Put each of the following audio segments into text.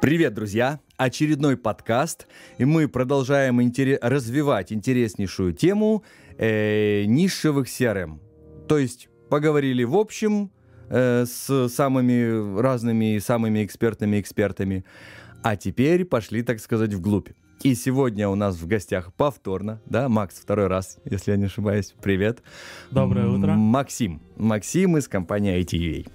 Привет, друзья! Очередной подкаст, и мы продолжаем интере- развивать интереснейшую тему э, нишевых CRM. То есть поговорили в общем э, с самыми разными, самыми экспертными экспертами, а теперь пошли, так сказать, вглубь. И сегодня у нас в гостях повторно, да, Макс, второй раз, если я не ошибаюсь. Привет. Доброе утро. Максим. Максим из компании ITUA.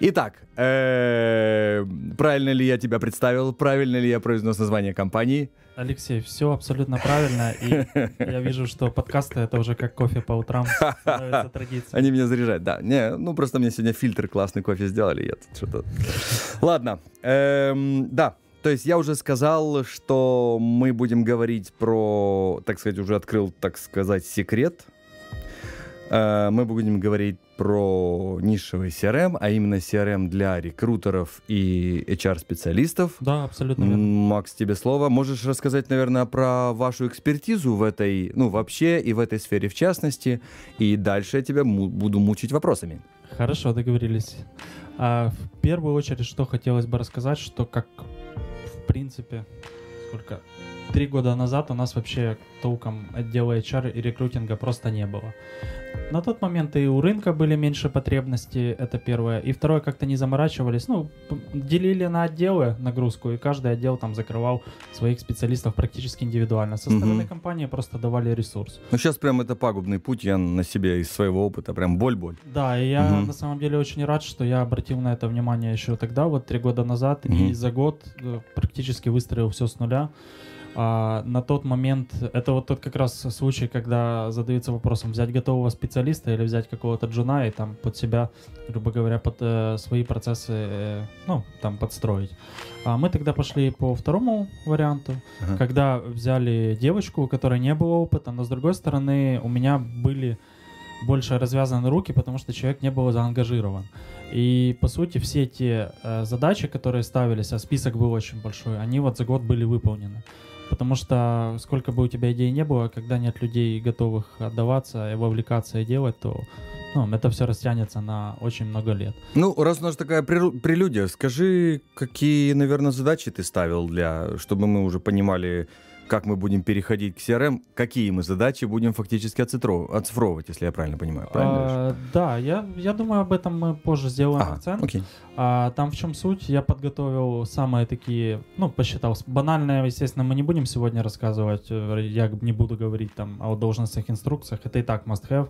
Итак, э, правильно ли я тебя представил? Правильно ли я произнес название компании? Алексей, все абсолютно правильно. И я вижу, что подкасты это уже как кофе по утрам становится традицией. Они меня заряжают, да. Не, ну просто мне сегодня фильтр классный кофе сделали, я тут что-то... Ладно, эм, да, то есть я уже сказал, что мы будем говорить про, так сказать, уже открыл, так сказать, секрет. Э, Мы будем говорить про нишевый CRM, а именно CRM для рекрутеров и HR-специалистов. Да, абсолютно верно. Макс, тебе слово. Можешь рассказать, наверное, про вашу экспертизу в этой, ну, вообще и в этой сфере в частности. И дальше я тебя буду мучить вопросами. Хорошо, договорились. А, в первую очередь, что хотелось бы рассказать, что как принципе, сколько? Три года назад у нас вообще толком отдела HR и рекрутинга просто не было. На тот момент и у рынка были меньше потребностей, это первое. И второе, как-то не заморачивались. Ну, делили на отделы нагрузку, и каждый отдел там закрывал своих специалистов практически индивидуально. Со стороны Мгм. компании просто давали ресурс. Ну, сейчас прям это пагубный путь, я на себе из своего опыта, прям боль-боль. Да, и я Мгм. на самом деле очень рад, что я обратил на это внимание еще тогда, вот три года назад, Мгм. и за год э, практически выстроил все с нуля. А, на тот момент, это вот тот как раз случай, когда задаются вопросом, взять готового специалиста или взять какого-то джуна и там под себя, грубо говоря, под э, свои процессы, э, ну, там подстроить. А мы тогда пошли по второму варианту, Ага. когда взяли девочку, у которой не было опыта, но с другой стороны у меня были больше развязаны руки, потому что человек не был заангажирован. И по сути все те э, задачи, которые ставились, а список был очень большой, они вот за год были выполнены. Потому что сколько бы у тебя идей не было, когда нет людей готовых отдаваться и вовлекаться и делать, то ну, это все растянется на очень много лет. Ну, раз у нас такая прелюдия, скажи, какие, наверное, задачи ты ставил для, чтобы мы уже понимали, как мы будем переходить к CRM, какие мы задачи будем фактически оцифров- оцифровывать, если я правильно понимаю, правильно? А, да, я, я думаю, об этом мы позже сделаем Ага, акцент. окей. А там в чем суть? Я подготовил самые такие, ну, посчитал. Банальное, естественно, мы не будем сегодня рассказывать. э, Я не буду говорить там о должностных инструкциях. Это и так must have.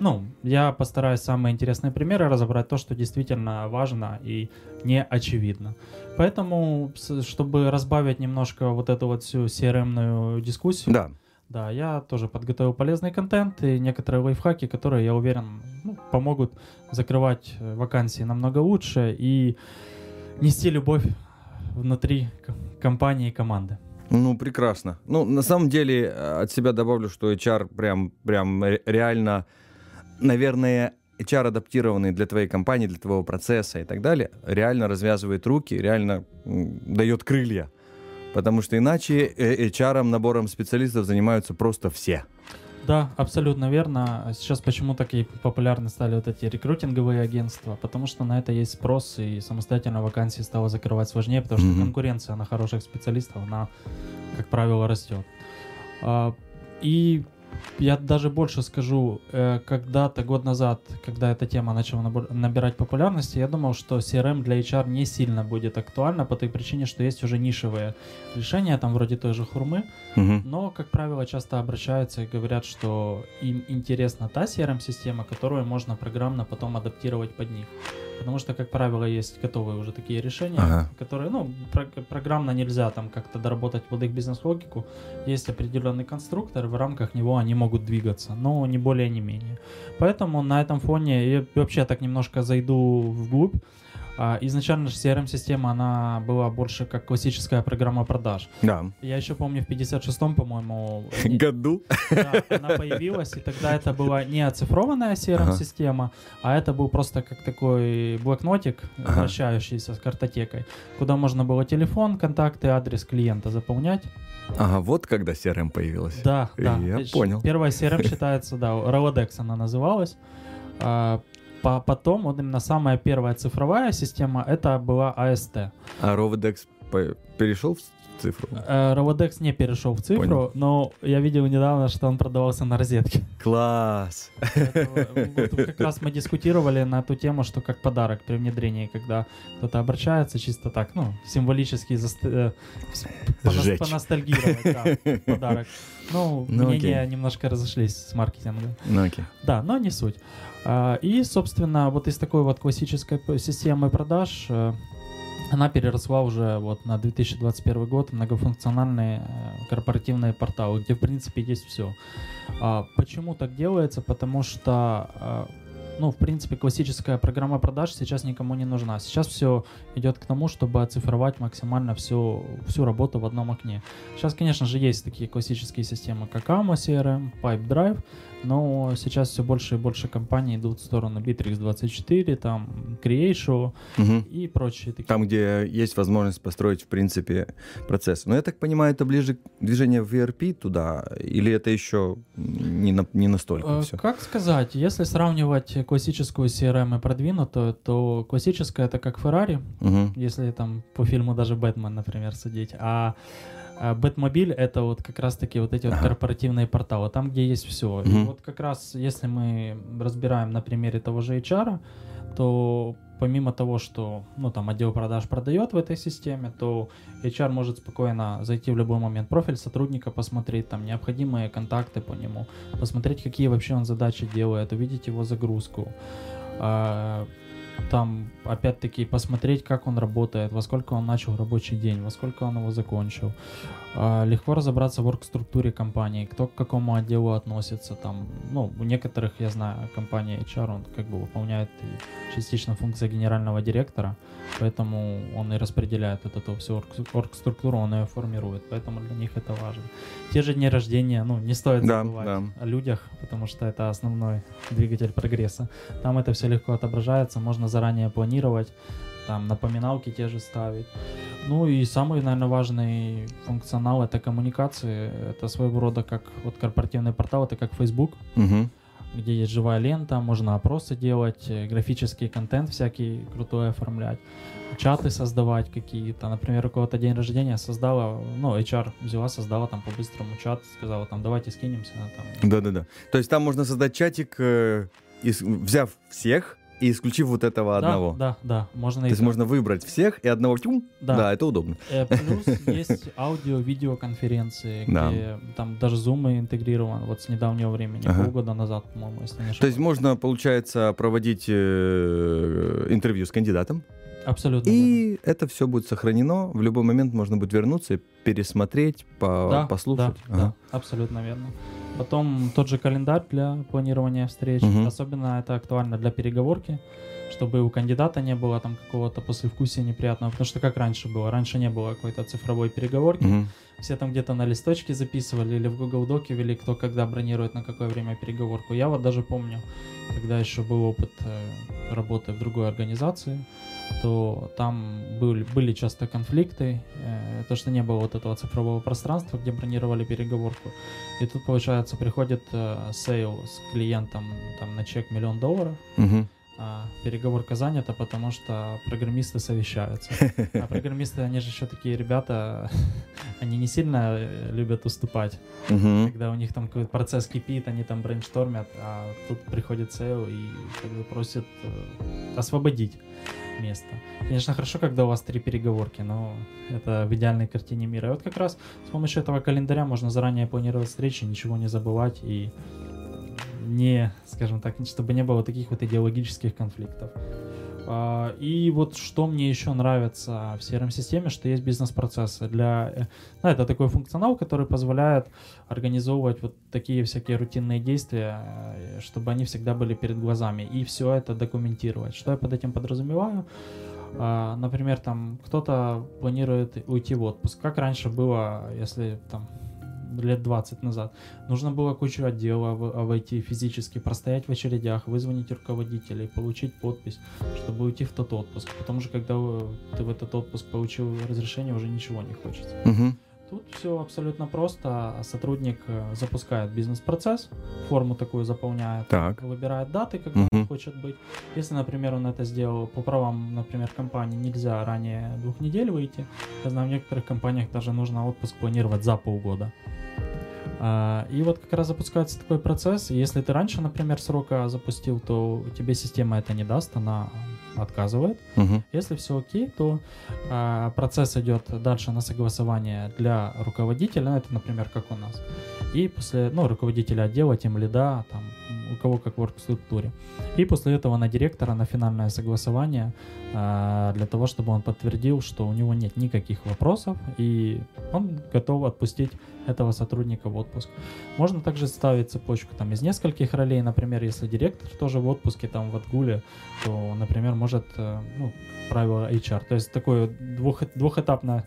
Ну, я постараюсь самые интересные примеры разобрать, то, что действительно важно и не очевидно. Поэтому, чтобы разбавить немножко вот эту вот всю CRM-ную дискуссию, Да. да, я тоже подготовил полезный контент и некоторые лайфхаки, которые, я уверен, ну, помогут закрывать э, вакансии намного лучше и нести любовь внутри компании и команды. Ну, прекрасно. Ну, на самом деле, э, от себя добавлю, что HR прям, прям ре- реально, наверное, HR адаптированный для твоей компании, для твоего процесса и так далее, реально развязывает руки, реально дает крылья. Потому что иначе э, HR набором специалистов занимаются просто все. Да, абсолютно верно. Сейчас почему такие популярны стали вот эти рекрутинговые агентства? Потому что на это есть спрос, и самостоятельно вакансии стало закрывать сложнее, потому что Мгм. конкуренция на хороших специалистов, она, как правило, растет. А, И я даже больше скажу, э, когда-то год назад, когда эта тема начала набирать популярности, я думал, что CRM для HR не сильно будет актуально по той причине, что есть уже нишевые решения, там вроде той же хурмы, Мгм. но, как правило, часто обращаются и говорят, что им интересна та CRM-система, которую можно программно потом адаптировать под них. Потому что, как правило, есть готовые уже такие решения, Ага. которые, ну, про- программно нельзя там как-то доработать под их бизнес-логику. Есть определенный конструктор, в рамках него они могут двигаться, но не более, не менее. Поэтому на этом фоне я вообще так немножко зайду вглубь. А, Изначально же CRM-система, она была больше как классическая программа продаж. Да. Я еще помню, в 56-м, по-моему, Году. да, она появилась, и тогда это была не оцифрованная CRM-система, а это был просто как такой блокнотик, Ага. вращающийся с картотекой, куда можно было телефон, контакты, адрес клиента заполнять. Ага, вот когда CRM появилась. Да, да. Я Ш- понял. Первая CRM считается, да, Rolodex она называлась. А, по- потом, вот именно самая первая цифровая система, это была AST. А Rolodex перешел в цифру? Э, Rolodex не перешел в цифру, Понял. но я видел недавно, что он продавался на розетке. Класс! Поэтому, вот как раз мы дискутировали на ту тему, что как подарок при внедрении, когда кто-то обращается чисто так, ну, символически заст- э, Сжечь. поностальгировать, да, подарок. Ну, Ну, мнения окей. немножко разошлись с маркетингом. Ну окей. Да, но не суть. А, И, собственно, вот из такой вот классической системы продаж э, она переросла уже вот на 2021 год многофункциональные э, корпоративные порталы, где, в принципе, есть все. Почему так делается? Потому что, э, ну, в принципе, классическая программа продаж сейчас никому не нужна. Сейчас все идет к тому, чтобы оцифровать максимально всю, всю работу в одном окне. Сейчас, конечно же, есть такие классические системы, как AMO CRM, Pipedrive, но сейчас все больше и больше компаний идут в сторону Bittrex24, там, Creatio Мгм. и прочие такие. Там, где есть возможность построить, в принципе, процесс. Но я так понимаю, это ближе к движению в ERP туда, или это еще не, на- не настолько Э, все? Как сказать, если сравнивать классическую CRM и продвинутую, то классическая это как Ferrari, если там по фильму даже Бэтмен, например, судить, а а Бэтмобиль это вот как раз таки вот эти вот корпоративные порталы, там, где есть все. И Мгм. вот как раз, если мы разбираем на примере того же HR, то помимо того, что ну, там отдел продаж продает в этой системе, то HR может спокойно зайти в любой момент, профиль сотрудника посмотреть, там необходимые контакты по нему, посмотреть, какие вообще он задачи делает, увидеть его загрузку. Там, опять-таки, посмотреть, как он работает, во сколько он начал рабочий день, во сколько он его закончил. А, Легко разобраться в орг-структуре компании, кто к какому отделу относится. Там, ну, у некоторых, я знаю, компания HR, он как бы выполняет частично функции генерального директора, поэтому он и распределяет вот эту всю орг- орг-структуру, он ее формирует, поэтому для них это важно. Те же дни рождения, ну, не стоит Да, забывать да. о людях, потому что это основной двигатель прогресса. Там это все легко отображается, можно заранее планировать, там напоминалки те же ставить. Ну и самый, наверное, важный функционал это коммуникации. Это своего рода как вот корпоративный портал, это как Facebook, Мгм. Где есть живая лента, можно опросы делать, э, графический контент всякий крутой оформлять, чаты создавать какие-то. Например, у кого-то день рождения создала, ну, HR взяла, создала там по-быстрому чат, сказала там, давайте скинемся. Там. Да-да-да. То есть там можно создать чатик, э, ис- взяв всех и исключив вот этого Да, одного. Да, да, можно То есть можно выбрать всех и одного тюм. Да. Да, это удобно. Э, Плюс есть аудио-видеоконференции, Да. где там даже Zoom интегрирован вот с недавнего времени, Ага. полгода назад, по-моему, если не ошибаюсь. То есть можно, получается, проводить э, интервью с кандидатом, Абсолютно. верно. и это все будет сохранено. В любой момент можно будет вернуться и пересмотреть, по- Да, послушать. Да, Ага. да, абсолютно верно. Потом тот же календарь для планирования встреч. Мгм. Особенно это актуально для переговорки, чтобы у кандидата не было там какого-то послевкусия неприятного. Потому что как раньше было? Раньше не было какой-то цифровой переговорки. Мгм. Все там где-то на листочке записывали или в Google Доке вели, кто когда бронирует на какое время переговорку. Я вот даже помню, когда еще был опыт э, работы в другой организации, то там были, были часто конфликты, э, то, что не было вот этого цифрового пространства, где бронировали переговорку. И тут, получается, приходит э, сейл с клиентом там, на чек миллион долларов, Мгм. а переговорка занята, потому что программисты совещаются. А программисты, они же еще такие ребята, они не сильно э, любят уступать. Мгм. Когда у них там какой-то процесс кипит, они там brainstorm ят, а тут приходит CEO и как бы просит э, освободить место. Конечно, хорошо, когда у вас три переговорки, но это в идеальной картине мира. И вот как раз с помощью этого календаря можно заранее планировать встречи, ничего не забывать и не, скажем так, чтобы не было таких вот идеологических конфликтов. А, И вот что мне еще нравится в CRM-системе, что есть бизнес-процессы для... э, Ну, это такой функционал, который позволяет организовывать вот такие всякие рутинные действия, э, чтобы они всегда были перед глазами, и все это документировать. Что я под этим подразумеваю? А, Например, там кто-то планирует уйти в отпуск. Как раньше было, если там лет 20 назад. Нужно было кучу отдела в- обойти физически, простоять в очередях, вызвонить руководителей, получить подпись, чтобы уйти в тот отпуск. Потому что когда э, ты в этот отпуск получил разрешение, уже ничего не хочется. Мгм. Тут все абсолютно просто. Сотрудник э, запускает бизнес-процесс, форму такую заполняет, Так. выбирает даты, когда Мгм. он хочет быть. Если, например, он это сделал по правам, например, компании, нельзя ранее двух недель выйти. Я знаю, в некоторых компаниях даже нужно отпуск планировать за полгода. А, И вот как раз запускается такой процесс. Если ты раньше, например, срока запустил, то тебе система это не даст, она отказывает. Мгм. Если все окей, то а, процесс идет дальше на согласование для руководителя, это, например, как у нас. И после, ну, руководителя отдела, тем лида, там, у кого как в оргструктуре. И после этого на директора на финальное согласование а, для того, чтобы он подтвердил, что у него нет никаких вопросов и он готов отпустить этого сотрудника в отпуск. Можно также ставить цепочку там из нескольких ролей, например, если директор тоже в отпуске там в отгуле, то, например, может, э, ну, правило HR, то есть такое двух, двухэтапное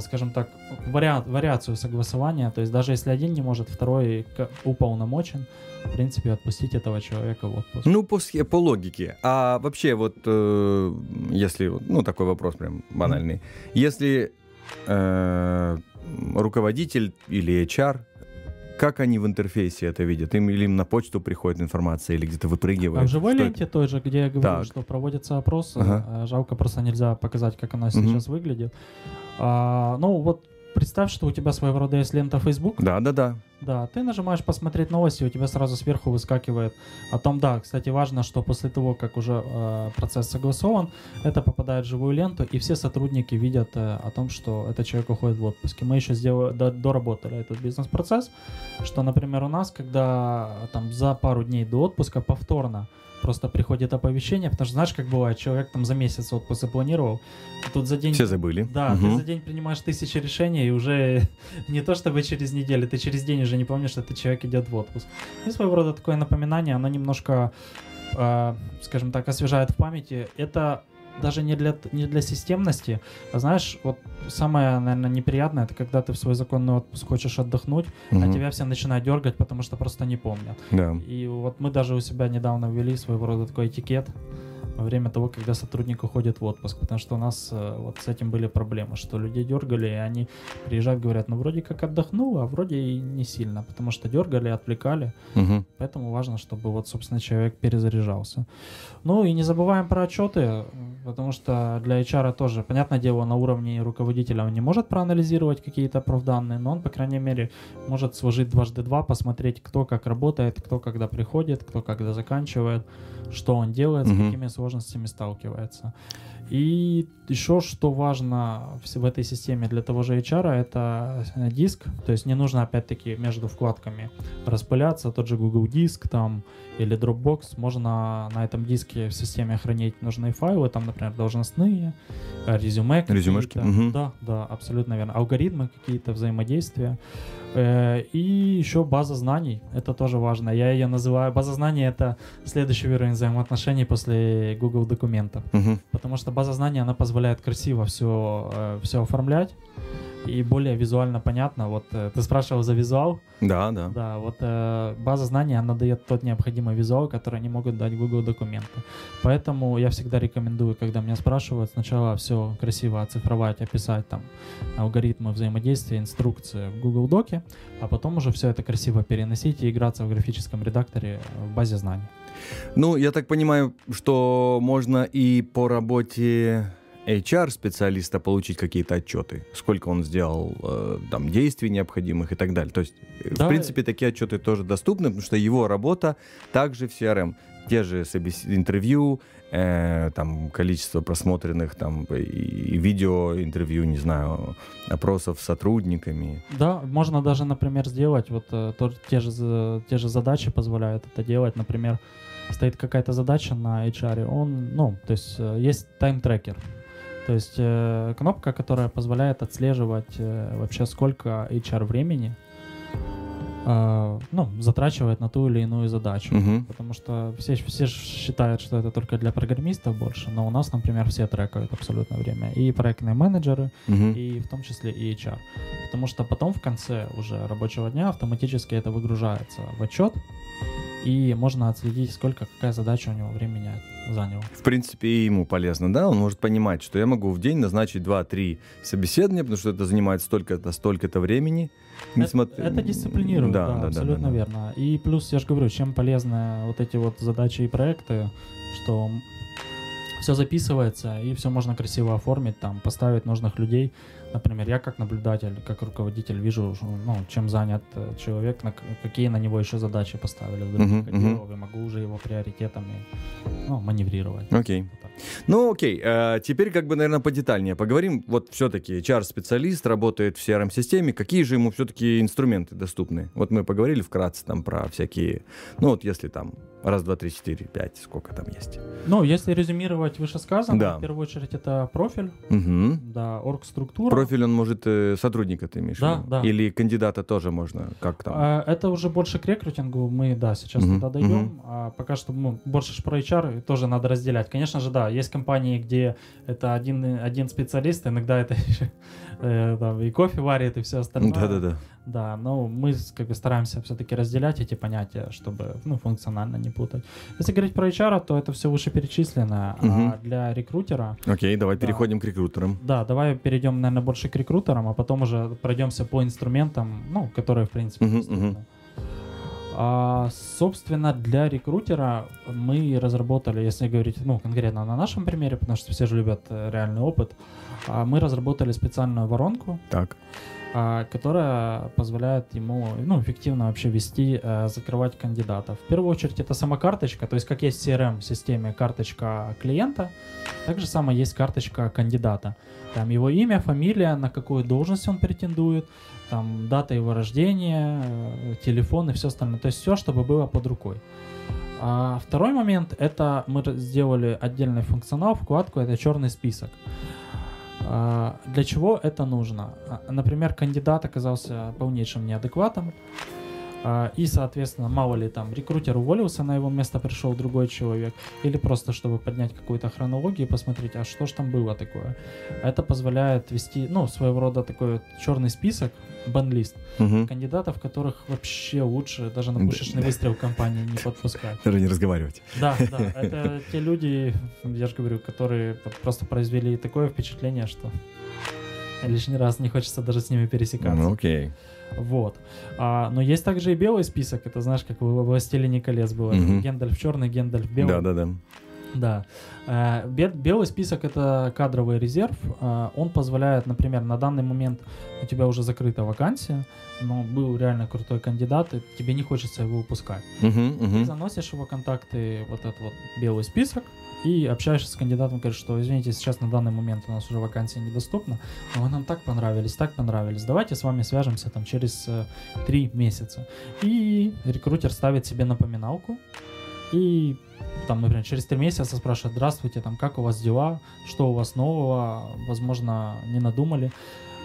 скажем так, вариант, вариацию согласования, то есть даже если один не может, второй уполномочен, в принципе, отпустить этого человека в отпуск. Ну, по, по логике. А вообще, вот, э, если, ну, такой вопрос прям банальный. Если э, руководитель или HR, как они в интерфейсе это видят? Им или им на почту приходит информация, или где-то выпрыгивает? А в живой Что это? ленте той же, где я говорю, Так. что проводится опрос, Ага. э, жалко просто нельзя показать, как она сейчас выглядит. А, ну вот представь, что у тебя своего рода есть лента Facebook, Да, да, да. Да, ты нажимаешь посмотреть новости, у тебя сразу сверху выскакивает о том, да, кстати, важно, что после того, как уже э, процесс согласован, это попадает в живую ленту, и все сотрудники видят э, о том, что этот человек уходит в отпуск. И мы еще сделали, до- доработали этот бизнес-процесс, что, например, у нас, когда там за пару дней до отпуска повторно просто приходит оповещение, потому что знаешь, как бывает, человек там за месяц отпуск запланировал, а тут за день Все забыли. да, Мгм. ты за день принимаешь тысячи решений, и уже не то чтобы через неделю, ты через день уже не помнишь, что этот человек идет в отпуск. И своего рода такое напоминание, оно немножко, э, скажем так, освежает в памяти. Это даже не для, не для системности, а знаешь, вот самое, наверное, неприятное, это когда ты в свой законный отпуск хочешь отдохнуть, а Мгм. тебя все начинают дергать, потому что просто не помнят. Да. И вот мы даже у себя недавно ввели своего рода такой этикет во время того, когда сотрудник уходит в отпуск, потому что у нас э, вот с этим были проблемы, что людей дергали, и они приезжают, говорят, ну вроде как отдохнул, а вроде и не сильно, потому что дергали, отвлекали, Мгм. поэтому важно, чтобы вот, собственно, человек перезаряжался. Ну и не забываем про отчеты, потому что для HR тоже, понятное дело, на уровне руководителя он не может проанализировать какие-то профданные, но он, по крайней мере, может сложить дважды два, посмотреть, кто как работает, кто когда приходит, кто когда заканчивает, что он делает, с Мгм. какими сложностями сталкивается. И еще что важно в, этой системе для того же HR, это э, диск, то есть не нужно опять-таки между вкладками распыляться, тот же Google Диск там или Dropbox, можно на этом диске в системе хранить нужные файлы, там, например, должностные, э, резюме Резюмешки, мгм. Да, да, абсолютно верно. Алгоритмы какие-то, взаимодействия. Э, И еще база знаний, это тоже важно. Я ее называю, база знаний это следующий уровень взаимоотношений после Google документов. Мгм. Потому что база знаний, она позволяет красиво все, все оформлять и более визуально понятно. Вот э, ты спрашивал за визуал, Да, да. да, вот э, база знаний, она дает тот необходимый визуал, который не могут дать Google документы. Поэтому я всегда рекомендую, когда меня спрашивают, сначала все красиво оцифровать, описать там алгоритмы взаимодействия, инструкции в Google Доке, а потом уже все это красиво переносить и играться в графическом редакторе в базе знаний. Ну, я так понимаю, что можно и по работе HR-специалиста получить какие-то отчеты, сколько он сделал э, там действий необходимых и так далее. То есть, э, Да. в принципе, такие отчеты тоже доступны, потому что его работа также в CRM. Те же собес- интервью, э, там количество просмотренных там и, и видео интервью, не знаю, опросов с сотрудниками. Да, можно даже, например, сделать, вот э, тот- те, же, те же задачи позволяют это делать. Например, стоит какая-то задача на HR, он, ну, то есть э, есть тайм-трекер. То есть э, кнопка, которая позволяет отслеживать э, вообще сколько HR времени э, ну, затрачивает на ту или иную задачу. Мгм. Потому что все, все считают, что это только для программистов больше, но у нас, например, все трекают абсолютно время. И проектные менеджеры, Мгм. и в том числе и HR. Потому что потом в конце уже рабочего дня автоматически это выгружается в отчет, и можно отследить, сколько какая задача у него времени заняла. В принципе, и ему полезно, да? Он может понимать, что я могу в день назначить 2-3 собеседования, потому что это занимает столько-то, столько-то времени. Не это, смотр... это дисциплинирует, да, да, да абсолютно да, да, верно. И плюс, я же говорю, чем полезны вот эти вот задачи и проекты, что все записывается, и все можно красиво оформить, там, поставить нужных людей. Например, я как наблюдатель, как руководитель вижу, ну, чем занят э, человек, на, какие на него еще задачи поставили в других uh-huh, uh-huh. могу уже его приоритетами ну, маневрировать. Окей. Okay. Ну, окей. А, теперь как бы, наверное, подетальнее поговорим. Вот все-таки HR-специалист работает в CRM-системе. Какие же ему все-таки инструменты доступны? Вот мы поговорили вкратце там про всякие... Ну, вот если там раз, два, три, четыре, пять, сколько там есть. Ну, если резюмировать вышесказанное, да. в первую очередь это профиль, угу. да, оргструктура. Профиль, он может э, сотрудника ты имеешь да, Да. Или кандидата тоже можно, как там? А, это уже больше к рекрутингу, мы, да, сейчас угу. туда дойдем. Угу. А пока что мы больше про HR тоже надо разделять. Конечно же, да, есть компании, где это один, один специалист, иногда это э, там, и кофе варит, и все остальное. Да-да-да. Да, но мы как бы стараемся все-таки разделять эти понятия, чтобы ну, функционально не путать. Если говорить про HR, то это все вышеперечисленное, угу. а для рекрутера... Окей, давай да, переходим к рекрутерам. Да, давай перейдем, наверное, больше к рекрутерам, а потом уже пройдемся по инструментам, ну, которые, в принципе, угу, угу. А, собственно, для рекрутера мы разработали, если говорить ну, конкретно на нашем примере, потому что все же любят э, реальный опыт, а мы разработали специальную воронку, так. А, которая позволяет ему ну, эффективно вообще вести, э, закрывать кандидатов. В первую очередь это сама карточка, то есть как есть в CRM-системе карточка клиента, так же самое есть карточка кандидата. Там его имя, фамилия, на какую должность он претендует, там дата его рождения, э, телефон и все остальное. То есть все, чтобы было под рукой. А второй момент это мы сделали отдельный функционал, вкладку, это черный список. А для чего это нужно? А, например, кандидат оказался полнейшим неадекватом, и, соответственно, мало ли там рекрутер уволился, на его место пришел другой человек, или просто чтобы поднять какую-то хронологию и посмотреть, а что же там было такое. Это позволяет вести, ну, своего рода такой черный список, бан-лист угу. кандидатов, которых вообще лучше даже на пушечный да. выстрел компании не подпускать. Даже не разговаривать. Да, да, это те люди, я же говорю, которые просто произвели такое впечатление, что лишний раз не хочется даже с ними пересекаться. Ну, окей. Вот. А, но есть также и белый список. Это знаешь, как в «Властелине колец» было. Угу. Гендальф черный, Гендальф белый. Да-да-да. Да. Э, белый список это кадровый резерв. Э, он позволяет, например, на данный момент у тебя уже закрыта вакансия, но был реально крутой кандидат, и тебе не хочется его упускать. Uh-huh, uh-huh. Ты заносишь его контакты вот этот вот белый список и общаешься с кандидатом, говоришь, что извините, сейчас на данный момент у нас уже вакансия недоступна, но вы нам так понравились, так понравились, давайте с вами свяжемся там через э, три месяца. И рекрутер ставит себе напоминалку, и там, например, через три месяца спрашивают, здравствуйте, там, как у вас дела, что у вас нового, возможно, не надумали.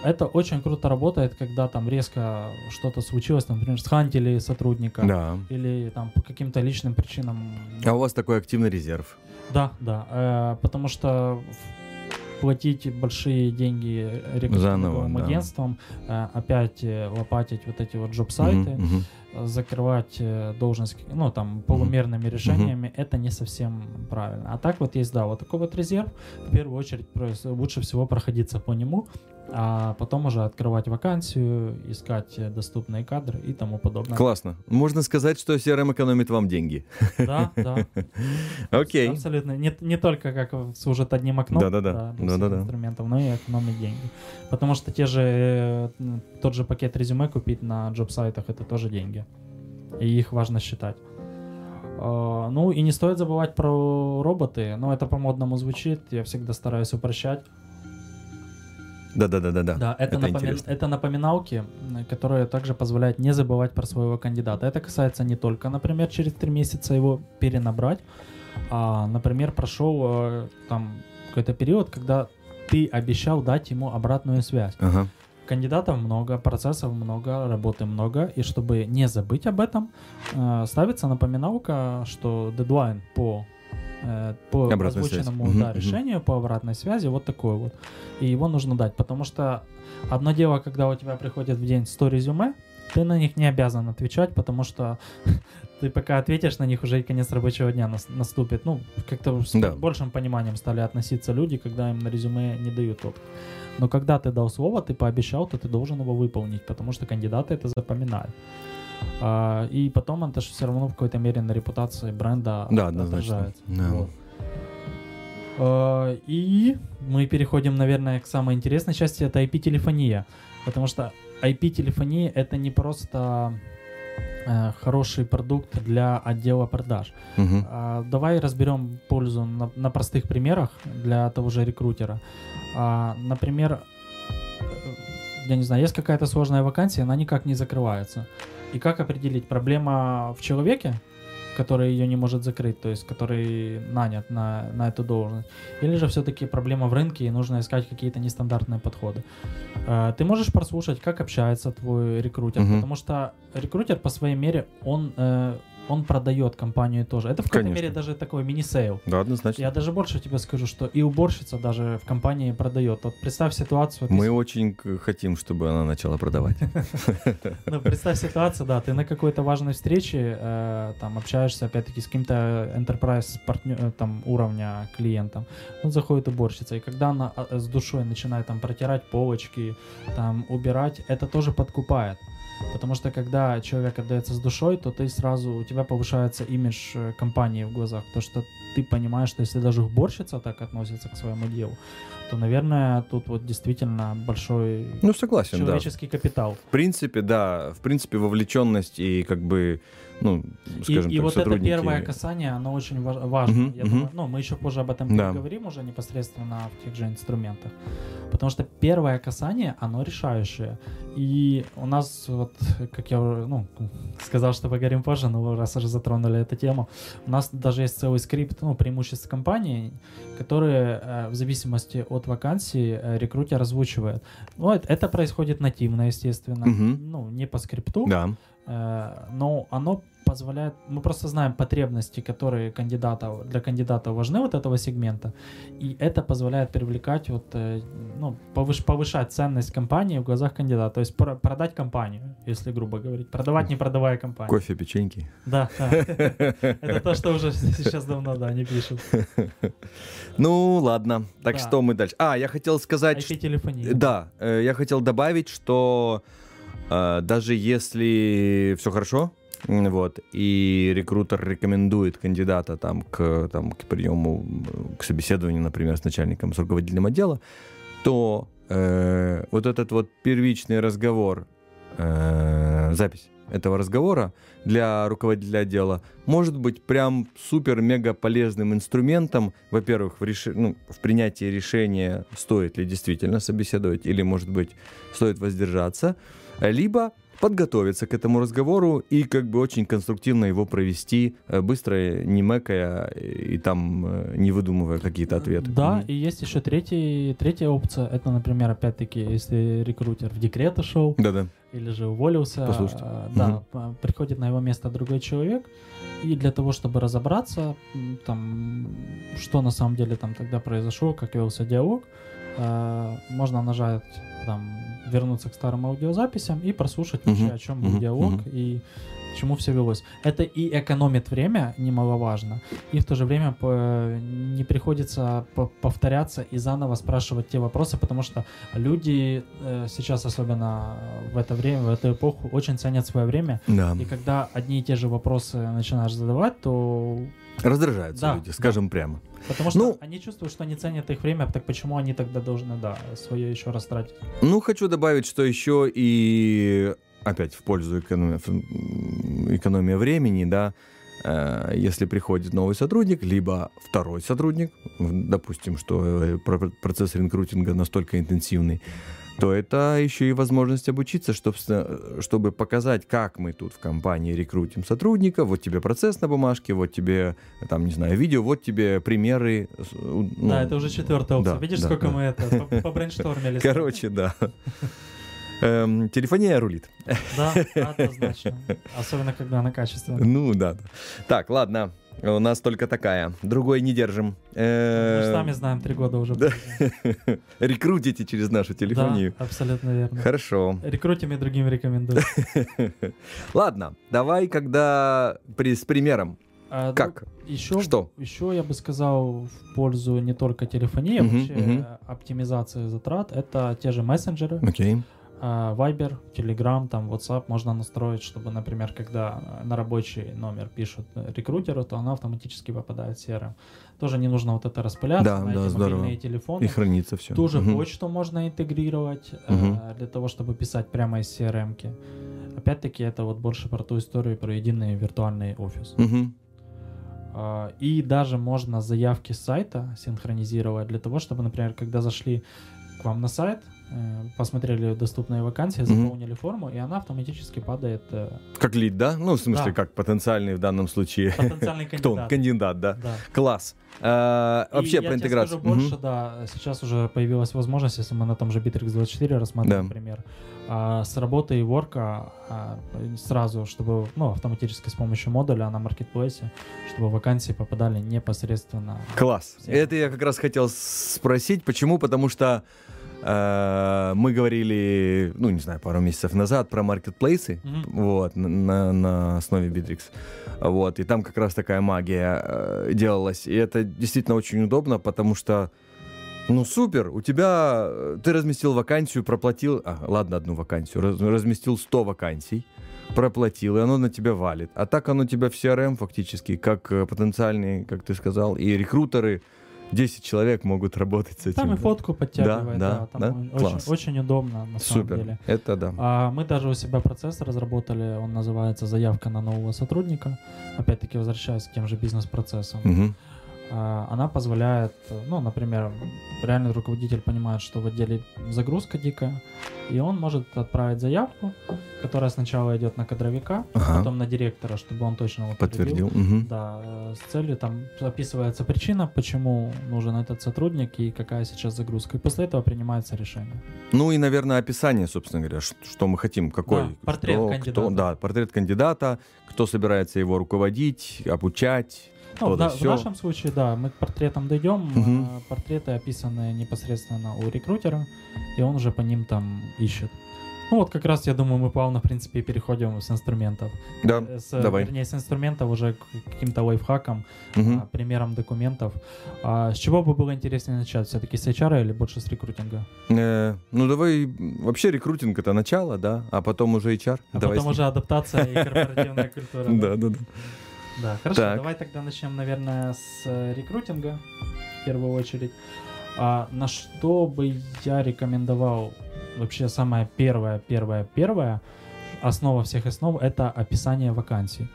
Это очень круто работает, когда там резко что-то случилось, там, например, схантили сотрудника да. или там по каким-то личным причинам. А у вас такой активный резерв? Да, да, э, потому что платить большие деньги рекрутинговым агентствам, да. опять э, лопатить вот эти вот джоб-сайты, угу, угу. закрывать э, должность, ну, там, полумерными угу. решениями, угу. это не совсем правильно. А так вот есть, да, вот такой вот резерв, в первую очередь лучше всего проходиться по нему, а потом уже открывать вакансию, искать доступные кадры и тому подобное. Классно. Можно сказать, что CRM экономит вам деньги. Да, да. Окей. Абсолютно. Не, не только как служит одним окном да, да, да. Да, да, да. инструментов, но и экономит деньги. Потому что те же, э, тот же пакет резюме купить на джоб-сайтах это тоже деньги. И их важно считать. А, ну и не стоит забывать про роботы, но это по-модному звучит, я всегда стараюсь упрощать. Да, да, да, да, да. Да, это, это, напоми... это напоминалки, которые также позволяют не забывать про своего кандидата. Это касается не только, например, через три месяца его перенабрать, а, например, прошел э, там какой-то период, когда ты обещал дать ему обратную связь. Ага. Кандидатов много, процессов много, работы много, и чтобы не забыть об этом, э, ставится напоминалка, что дедлайн по Э, по Обратная озвученному связь. да, решению по обратной связи вот такой вот. И его нужно дать, потому что одно дело, когда у тебя приходит в день 100 резюме, ты на них не обязан отвечать, потому что ты пока ответишь на них, уже и конец рабочего дня нас- наступит. Ну, как-то с Да. большим пониманием стали относиться люди, когда им на резюме не дают отклик. Но когда ты дал слово, ты пообещал, то ты должен его выполнить, потому что кандидаты это запоминают. А, и потом это же все равно в какой-то мере на репутации бренда Да, отражается. Да. Вот. А, И мы переходим, наверное, к самой интересной части, это IP-телефония. Потому что IP-телефония это не просто э, хороший продукт для отдела продаж. Мгм. А, Давай разберем пользу на, на простых примерах для того же рекрутера. А, Например, э, я не знаю, есть какая-то сложная вакансия, она никак не закрывается. И как определить, проблема в человеке, который ее не может закрыть, то есть который нанят на, на эту должность, или же все-таки проблема в рынке и нужно искать какие-то нестандартные подходы. Э, Ты можешь прослушать, как общается твой рекрутер, Мгм. потому что рекрутер по своей мере, он, э, он продает компанию тоже. Это в какой-то мере даже такой мини-сейл. Да, однозначно. Я даже больше тебе скажу, что и уборщица даже в компании продает. Вот представь ситуацию. ты Мы очень хотим, чтобы она начала продавать. Ну, представь ситуацию, да, ты на какой-то важной встрече э, там общаешься, опять-таки, с каким-то enterprise партнё- э, там уровня клиентом. Вот заходит уборщица, и когда она э, с душой начинает там протирать полочки, там убирать, это тоже подкупает. Потому что когда человек отдается с душой, то ты сразу, у тебя повышается имидж э, компании в глазах. То, что ты понимаешь, что если даже уборщица так относится к своему делу, то, наверное, тут вот действительно большой Ну, согласен, да. человеческий капитал. В принципе, да, в принципе, вовлеченность и как бы, ну, И, скажем и так, вот сотрудники... это первое касание, оно очень важ- важно. Мгм, Я мгм. думаю, ну, мы еще позже об этом Да. поговорим уже непосредственно в тех же инструментах. Потому что первое касание, оно решающее. И у нас, вот, как я уже, ну, сказал, что поговорим позже, но раз уже затронули эту тему, у нас даже есть целый скрипт, ну, преимуществ компании, которые э, в зависимости от вакансии э, рекрутер озвучивает. Ну, это, это происходит нативно, естественно. Мгм. Ну, не по скрипту. Да, но оно позволяет, мы просто знаем потребности, которые кандидатов, для кандидатов важны вот этого сегмента, и это позволяет привлекать, вот, э, ну, повыш, повышать ценность компании в глазах кандидата, то есть про- продать компанию, если грубо говорить, продавать не продавая компанию. кофе, печеньки. Да, это то, что уже сейчас давно, да, не пишут. Ну, ладно. Так что мы дальше? А, я хотел сказать... IP-телефония. Да, э, я хотел добавить, что э, даже если все хорошо, вот, и рекрутер рекомендует кандидата там к, там, к приему, к собеседованию, например, с начальником, с руководителем отдела, то э, вот этот вот первичный разговор, э, запись этого разговора для руководителя отдела может быть прям супер-мега полезным инструментом, во-первых, в, реши- ну, в принятии решения, стоит ли действительно собеседовать или, может быть, стоит воздержаться, либо подготовиться к этому разговору и как бы очень конструктивно его провести, э, быстро, не мэкая и там э, не выдумывая какие-то ответы. Да, Мгм. и есть еще третий, третья опция. Это, например, опять-таки, если рекрутер в декрет ушел, Да-да. или же уволился, Послушайте. а, да, п- приходит на его место другой человек, и для того, чтобы разобраться, там, что на самом деле там тогда произошло, как велся диалог, а, можно нажать, там, вернуться к старым аудиозаписям и прослушать вообще, Мгм. о чем был Мгм. диалог Мгм. и к чему все велось. Это и экономит время, немаловажно, и в то же время по- не приходится по- повторяться и заново спрашивать те вопросы, потому что люди э, сейчас, особенно в это время, в эту эпоху, очень ценят свое время. Да. И когда одни и те же вопросы начинаешь задавать, то Раздражаются Да, люди, да. скажем прямо. Потому что Ну- они чувствуют, что они ценят их время, так почему они тогда должны, да, свое еще раз тратить? Ну, хочу добавить, что еще и опять в пользу экономии времени, да, э, если приходит новый сотрудник, либо второй сотрудник, допустим, что э, про- процесс рекрутинга настолько интенсивный, то это еще и возможность обучиться, чтоб с- чтобы показать, как мы тут в компании рекрутим сотрудников. Вот тебе процесс на бумажке, вот тебе, там, не знаю, видео, вот тебе примеры. ну, да, это уже четвертая опция. да, Видишь, да, сколько да. мы это по- побрейнштормили? Короче, да. Эм, Телефония рулит. Да, однозначно. Особенно, когда она качественная. Ну да. Так, ладно. У нас только такая. Другой не держим. Мы Э, же сами знаем, три года уже. Рекрутите через нашу телефонию. Да, абсолютно верно. Хорошо. Рекрутим и другим рекомендую. Ладно, давай, когда при, с примером. А, Как? ну, Еще, Что? еще я бы сказал в пользу не только телефонии, а Мгм, вообще э, оптимизации затрат. Это те же мессенджеры, Окей. А, Viber, Telegram, там WhatsApp можно настроить, чтобы, например, когда э, на рабочий номер пишут э, рекрутеру, то она автоматически попадает в CRM. Тоже не нужно вот это распыляться Да, на да, эти здорово. мобильные телефоны. И хранится все. Ту же почту можно интегрировать э, Мгм. для того, чтобы писать прямо из CRM-ки. Опять-таки, это вот больше про ту историю, про единый виртуальный офис. А, И даже можно заявки с сайта синхронизировать для того, чтобы, например, когда зашли к вам на сайт, э, посмотрели доступные вакансии, заполнили форму, и она автоматически падает. э, Как лид, да? Ну, в смысле, Да. как потенциальный в данном случае. Потенциальный Кто он? кандидат. Кандидат, да. Да. Класс. А, И Вообще я про тебе интеграцию. скажу больше, Мгм. да, сейчас уже появилась возможность, если мы на том же Bittrex24 рассматриваем, Да. например, а, с работы и ворка а, сразу, чтобы, ну, автоматически с помощью модуля на маркетплейсе, чтобы вакансии попадали непосредственно. Класс. Всем. Это я как раз хотел спросить. Почему? Потому что э, мы говорили, ну, не знаю, пару месяцев назад про маркетплейсы, Мгм. вот, на- на, основе Bittrex. Вот, и там как раз такая магия э, делалась. И это действительно очень удобно, потому что ну супер, у тебя э, ты разместил вакансию, проплатил, а, ладно, одну вакансию, раз- разместил 100 вакансий, проплатил, и оно на тебя валит. А так оно тебя в CRM фактически, как э, потенциальный, как ты сказал, и рекрутеры, 10 человек могут работать с этим. Там и да. фотку подтягивает, да, да, там да? очень, Класс. очень удобно на самом Супер, деле. это да. А мы даже у себя процесс разработали, он называется «Заявка на нового сотрудника». Опять-таки, возвращаясь к тем же бизнес-процессам. Мгм. А, Она позволяет, ну, например, реальный руководитель понимает, что в отделе загрузка дикая, и он может отправить заявку, которая сначала идет на кадровика, Ага. потом на директора, чтобы он точно его Подтвердил. Мгм. Да, э, с целью там описывается причина, почему нужен этот сотрудник и какая сейчас загрузка. И после этого принимается решение. Ну и, наверное, описание, собственно говоря, что мы хотим, какой Да, портрет кто- кандидата. кто- да, портрет кандидата, кто собирается его руководить, обучать. Ну, то в, да в сё. нашем случае, да, мы к портретам дойдем. Мгм. э, Портреты описаны непосредственно у рекрутера, и он уже по ним там ищет. Ну вот как раз, я думаю, мы плавно, в принципе, переходим с инструментов. Да, Э, С, давай. Вернее, с инструментов уже к каким-то лайфхакам, Мгм. а, примерам документов. А с чего бы было интереснее начать? Все-таки с HR или больше с рекрутинга? Э, ну давай, вообще рекрутинг это начало, да, а потом уже HR. А давай потом уже адаптация и корпоративная культура. Да, да, да. Да, хорошо, Так. давай тогда начнем, наверное, с э, рекрутинга в первую очередь. А, на что бы я рекомендовал вообще самое первое, первое, первое, основа всех основ это описание вакансий.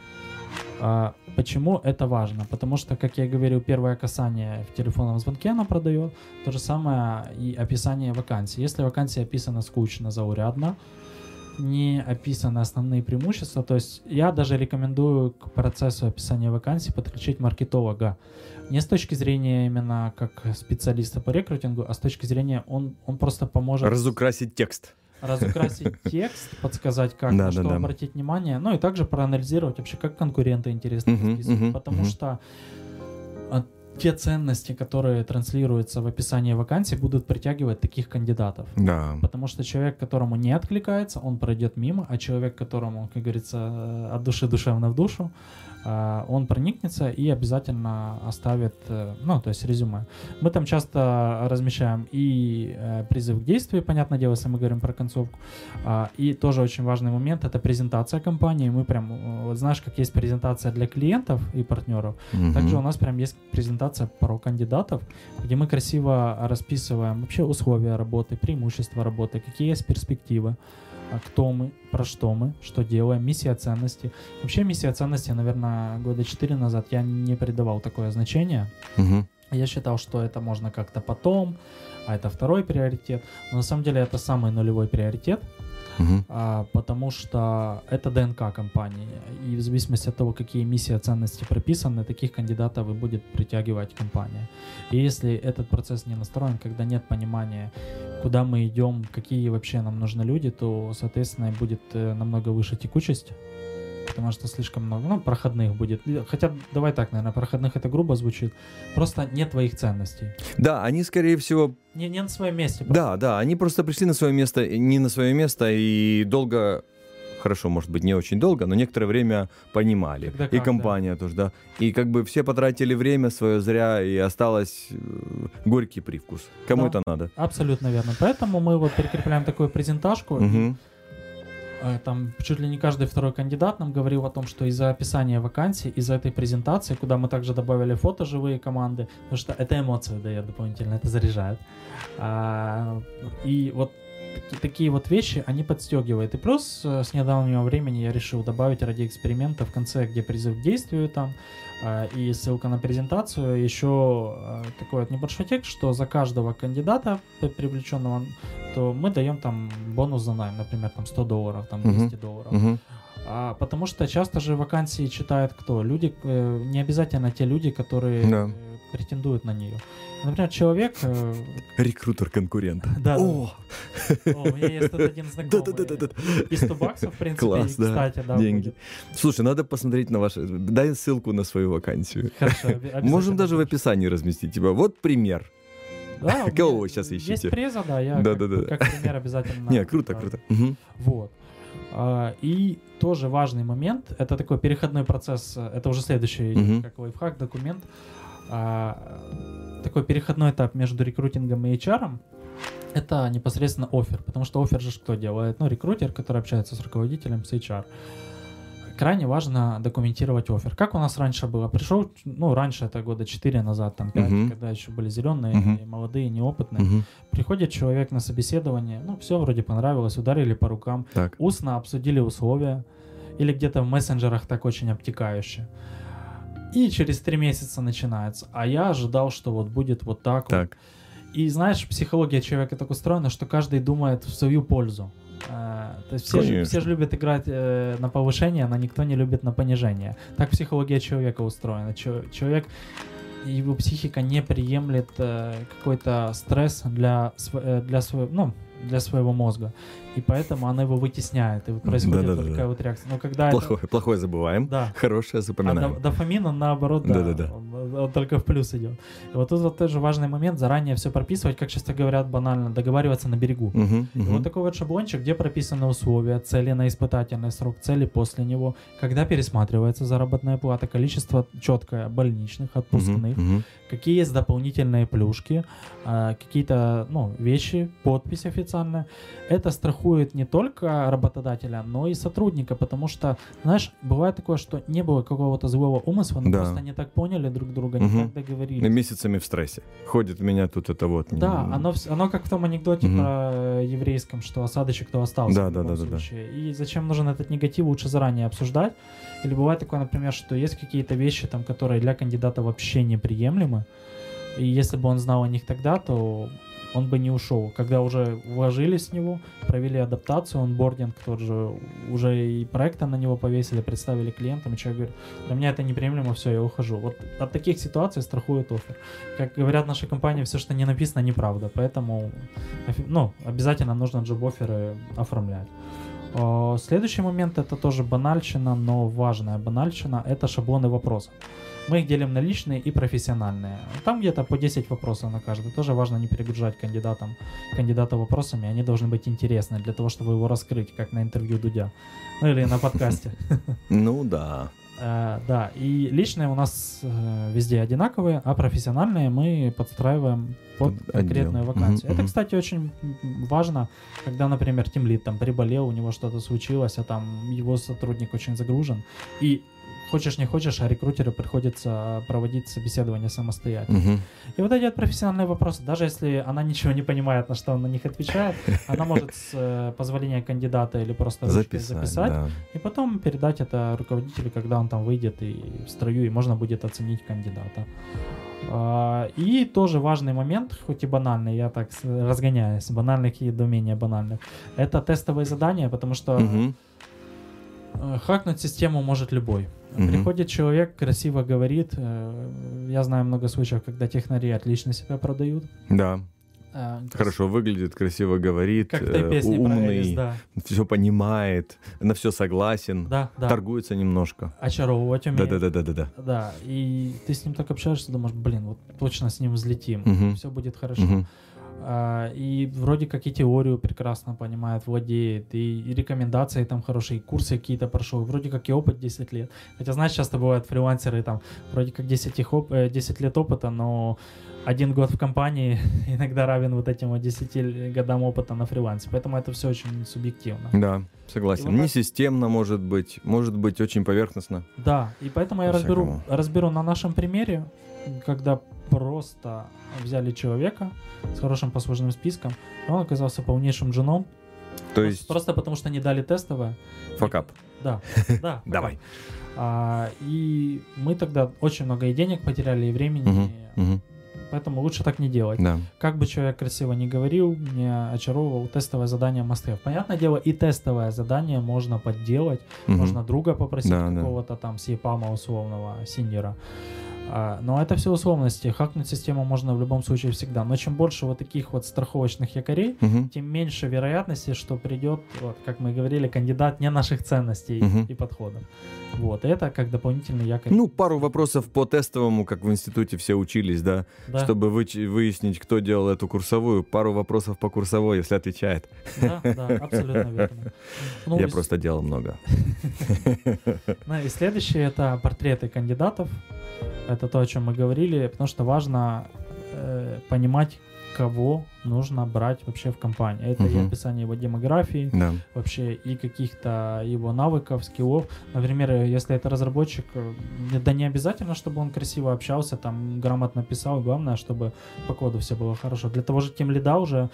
А, почему это важно? Потому что, как я говорил, первое касание в телефонном звонке она продает, то же самое и описание вакансий. Если вакансия описана скучно, заурядно, не описаны основные преимущества. То есть я даже рекомендую к процессу описания вакансий подключить маркетолога. Не с точки зрения именно как специалиста по рекрутингу, а с точки зрения он, он просто поможет Разукрасить текст. разукрасить текст, подсказать, как Да, на да, что да. обратить внимание, ну и также проанализировать вообще, как конкуренты Мгм, расписывают. мгм, потому мгм. что те ценности, которые транслируются в описании вакансий, будут притягивать таких кандидатов. Да. Потому что человек, которому не откликается, он пройдет мимо, а человек, которому, как говорится, э, от души душевно в душу, он проникнется и обязательно оставит, э, ну, то есть резюме. Мы там часто размещаем и э, призыв к действию, понятное дело, если мы говорим про концовку, а, и тоже очень важный момент — это презентация компании. Мы прям, э, вот знаешь, как есть презентация для клиентов и партнеров, Мгм. также у нас прям есть презентация про кандидатов, где мы красиво расписываем вообще условия работы, преимущества работы, какие есть перспективы, а, кто мы, про что мы, что делаем, миссия ценности. Вообще миссия ценности, наверное, года 4 назад я не придавал такое значение. Мгм. Я считал, что это можно как-то потом, а это второй приоритет. Но на самом деле это самый нулевой приоритет, А, потому что это ДНК компании. И в зависимости от того, какие миссии ценности прописаны, таких кандидатов и будет притягивать компания. И если этот процесс не настроен, когда нет понимания, куда мы идем, какие вообще нам нужны люди, то, соответственно, будет э, намного выше текучесть потому что слишком много, ну, проходных будет. Хотя, давай так, наверное, проходных это грубо звучит. Просто нет твоих ценностей. Да, они, скорее всего... Не, не на своем месте. Просто. Да, да, они просто пришли на свое место, не на свое место и долго хорошо, может быть, не очень долго, но некоторое время понимали. Как, и компания да. тоже, да. И как бы все потратили время свое зря, и осталось э, горький привкус. Кому да, это надо? Абсолютно верно. Поэтому мы вот прикрепляем такую презентажку. Угу. Там чуть ли не каждый второй кандидат нам говорил о том, что из-за описания вакансии, из-за этой презентации, куда мы также добавили фото живые команды, потому что это эмоции дает дополнительно, это заряжает. А, и вот такие, вот вещи, они подстегивают. И плюс э, с недавнего времени я решил добавить ради эксперимента в конце, где призыв к действию там, э, и ссылка на презентацию, еще э, такой вот небольшой текст, что за каждого кандидата привлеченного, то мы даем там бонус за найм, например, там 100 долларов, там 200 uh-huh. долларов. Uh-huh. А, потому что часто же вакансии читают кто? Люди, э, не обязательно те люди, которые да. э, претендуют на нее. Например, человек... Э... Рекрутер конкурента. Да. О! О, у меня есть тут один знакомый. И 100 баксов, в принципе, Класс, да. кстати, да. Деньги. Будет. Слушай, надо посмотреть на ваши... Дай ссылку на свою вакансию. Хорошо. Можем даже в описании разместить. Типа, вот пример. Да, Кого вы сейчас ищете? Есть преза, да, я да, как, да, да. как пример обязательно. Не, круто, круто. Угу. Вот. А, и тоже важный момент, это такой переходной процесс, это уже следующий, угу. как лайфхак, документ. А, такой переходной этап между рекрутингом и HR это непосредственно офер, потому что офер же что делает? Ну, рекрутер, который общается с руководителем, с HR крайне важно документировать офер. Как у нас раньше было? Пришел, ну, раньше это года 4 назад, там, 5, uh-huh. когда еще были зеленые, uh-huh. молодые, неопытные. Uh-huh. Приходит человек на собеседование, ну, все вроде понравилось, ударили по рукам, так. устно обсудили условия, или где-то в мессенджерах так очень обтекающе. И через три месяца начинается. А я ожидал, что вот будет вот так, так. вот. И знаешь, психология человека так устроена, что каждый думает в свою пользу. А, то есть все же, все же любят играть э, на повышение, но никто не любит на понижение. Так психология человека устроена. Чё, человек, его психика не приемлет э, какой-то стресс для, э, для своего, ну, для своего мозга и поэтому она его вытесняет, и вот происходит да, да, такая да. вот реакция. Но когда плохое, это... плохое забываем, да. хорошее запоминаем. А дофамин, он наоборот, да, да, да, Он, он только в плюс идет. И вот тут вот тоже важный момент, заранее все прописывать, как часто говорят банально, договариваться на берегу. Угу, угу. И вот такой вот шаблончик, где прописаны условия, цели на испытательный срок, цели после него, когда пересматривается заработная плата, количество четкое больничных, отпускных, угу, угу. какие есть дополнительные плюшки, а, какие-то ну, вещи, подпись официальная. Это страхует страхует не только работодателя, но и сотрудника, потому что, знаешь, бывает такое, что не было какого-то злого умысла, но да. просто не так поняли друг друга, не угу. так договорились. Месяцами в стрессе. Ходит меня тут это вот. Да, оно, оно как в том анекдоте угу. про еврейском, что осадочек то остался. Да, да, да, да, да. И зачем нужен этот негатив, лучше заранее обсуждать. Или бывает такое, например, что есть какие-то вещи, там, которые для кандидата вообще неприемлемы. И если бы он знал о них тогда, то он бы не ушел. Когда уже вложились в него, провели адаптацию, онбординг, тот же, уже и проекты на него повесили, представили клиентам, и человек говорит, для меня это неприемлемо, все, я ухожу. Вот от таких ситуаций страхует офер. Как говорят наши компании, все, что не написано, неправда, поэтому ну, обязательно нужно джоб-оферы оформлять. Следующий момент это тоже банальщина, но важная банальщина это шаблоны вопросов. Мы их делим на личные и профессиональные. Там где-то по 10 вопросов на каждый. Тоже важно не перегружать кандидатам, кандидата вопросами. Они должны быть интересны для того, чтобы его раскрыть, как на интервью Дудя. Ну или на подкасте. Ну да. Uh, да, и личные у нас uh, везде одинаковые, а профессиональные мы подстраиваем под конкретную вакансию. Это, кстати, очень важно, когда, например, тимлит там приболел, у него что-то случилось, а там его сотрудник очень загружен, и хочешь не хочешь, а рекрутеру приходится проводить собеседование самостоятельно. Угу. И вот эти вот профессиональные вопросы, даже если она ничего не понимает, на что он на них отвечает, она может с э, позволения кандидата или просто записать, записать да. и потом передать это руководителю, когда он там выйдет и в строю, и можно будет оценить кандидата. А, и тоже важный момент, хоть и банальный, я так разгоняюсь, банальных и до менее банальных, это тестовые задания, потому что угу. Хакнуть систему может любой. Угу. Приходит человек, красиво говорит. Э, я знаю много случаев, когда технари отлично себя продают. Да. э, Хорошо выглядит, красиво говорит, Как э, умный, Элис, да. все понимает, на все согласен, Да, да. торгуется немножко. Очаровывать умеет. Да-да-да-да-да. Да, и ты с ним так общаешься, думаешь, блин, вот точно с ним взлетим, Мгм. все будет хорошо. Мгм. А, и вроде как и теорию прекрасно понимает, владеет, и, и рекомендации там хорошие, и курсы какие-то прошел, вроде как и опыт 10 лет. Хотя, знаешь, часто бывают фрилансеры, там, вроде как 10, их оп- э, 10 лет опыта, но один год в компании иногда равен вот этим вот 10 годам опыта на фрилансе. Поэтому это все очень субъективно. Да, согласен. И вот Не системно может быть, может быть очень поверхностно. Да, и поэтому я разберу, разберу на нашем примере, когда просто взяли человека с хорошим послужным списком, и он оказался полнейшим джуном, То есть, Просто потому что не дали тестовое. факап. Да, да. Давай. А, и мы тогда очень много и денег потеряли, и времени. И- мгм. Поэтому лучше так не делать. Да. Как бы человек красиво не говорил, не очаровывал, тестовое задание have. Понятное дело, и тестовое задание можно подделать. Мгм. Можно друга попросить Да, да. какого-то там сипама условного, синьора. А, но это все условности. Хакнуть систему можно в любом случае всегда. Но чем больше вот таких вот страховочных якорей, Мгм. тем меньше вероятности, что придет, вот, как мы говорили, кандидат не наших ценностей Мгм. и подходов. Вот, это как дополнительный якорь. Ну, пару вопросов по тестовому, как в институте все учились, да, да, чтобы выч- выяснить, кто делал эту курсовую. Пару вопросов по курсовой, если отвечает. да, да, абсолютно верно. Ну, Я и просто делал много. Ну и следующее это портреты кандидатов. Это то, о чем мы говорили, потому что важно э, понимать, кого нужно брать вообще в компании. Это и Мгм. описание его демографии, Да. вообще и каких-то его навыков, скиллов. Например, э, если это разработчик, э, да не обязательно, чтобы он красиво общался, там грамотно писал, главное, чтобы по коду все было хорошо. Для того же тем лида уже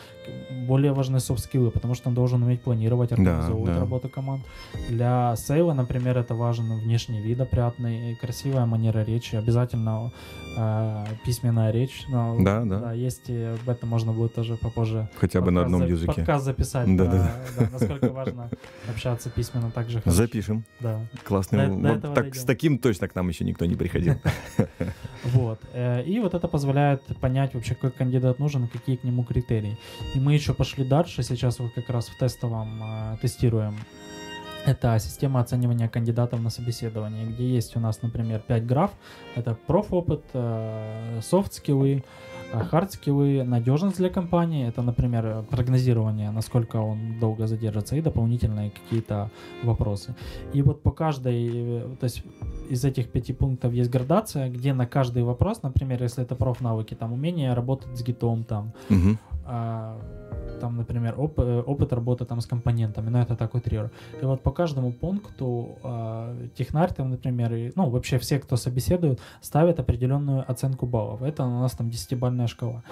более важны софт-скиллы, потому что он должен уметь планировать, организовывать да. работу команд. Для сейла, например, это важен внешний вид опрятный, красивая манера речи, обязательно э, письменная речь. Но, Да, да. есть, и об этом можно будет тоже попозже Хотя бы на одном за- языке. Подкаст записать, Да, да, да, да, насколько важно общаться письменно так же хорошо. Запишем. Да, Классный. До- до так, дойдем. с таким точно к нам еще никто не приходил. вот. Э, И вот это позволяет понять вообще, какой кандидат нужен, какие к нему критерии. И мы еще пошли дальше, сейчас вот как раз в тестовом э, тестируем. Это система оценивания кандидатов на собеседование, где есть у нас, например, 5 граф. Это проф-опыт, софт-скиллы, хард-скиллы, надежность для компании. Это, например, прогнозирование, насколько он долго задержится, и дополнительные какие-то вопросы. И вот по каждой, то есть из этих пяти пунктов есть градация, где на каждый вопрос, например, если это проф-навыки, там умение работать с гитом, там, Мгм. а, там, например, оп- э, опыт работы там с компонентами, но это так утрирую. И вот по каждому пункту а, технарь там, например, и, ну, вообще все, кто собеседует, ставят определенную оценку баллов. Это у нас там 10-бальная шкала.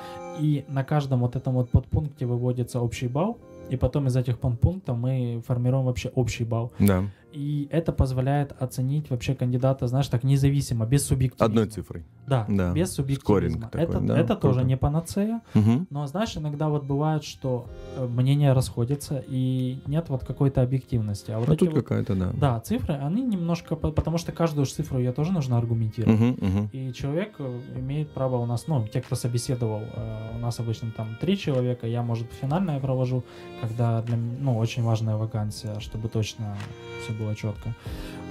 И на каждом вот этом вот подпункте выводится общий балл, и потом из этих подпунктов мы формируем вообще общий балл. Да. И это позволяет оценить вообще кандидата, знаешь, так независимо, без субъективизма. Одной цифрой. Да, Да. без субъективизма. Такой, это да, это тоже не панацея, Мгм. но знаешь, иногда вот бывает, что э, мнения расходятся и нет вот какой-то объективности. А вот Ну, тут вот, какая-то, да. да, цифры, они немножко, по- потому что каждую цифру ее тоже нужно аргументировать. Мгм, мгм. И человек э, имеет право у нас, ну, те, кто собеседовал, э, у нас обычно там три человека, я, может, финальное провожу, когда для ну, очень важная вакансия, чтобы точно все было четко.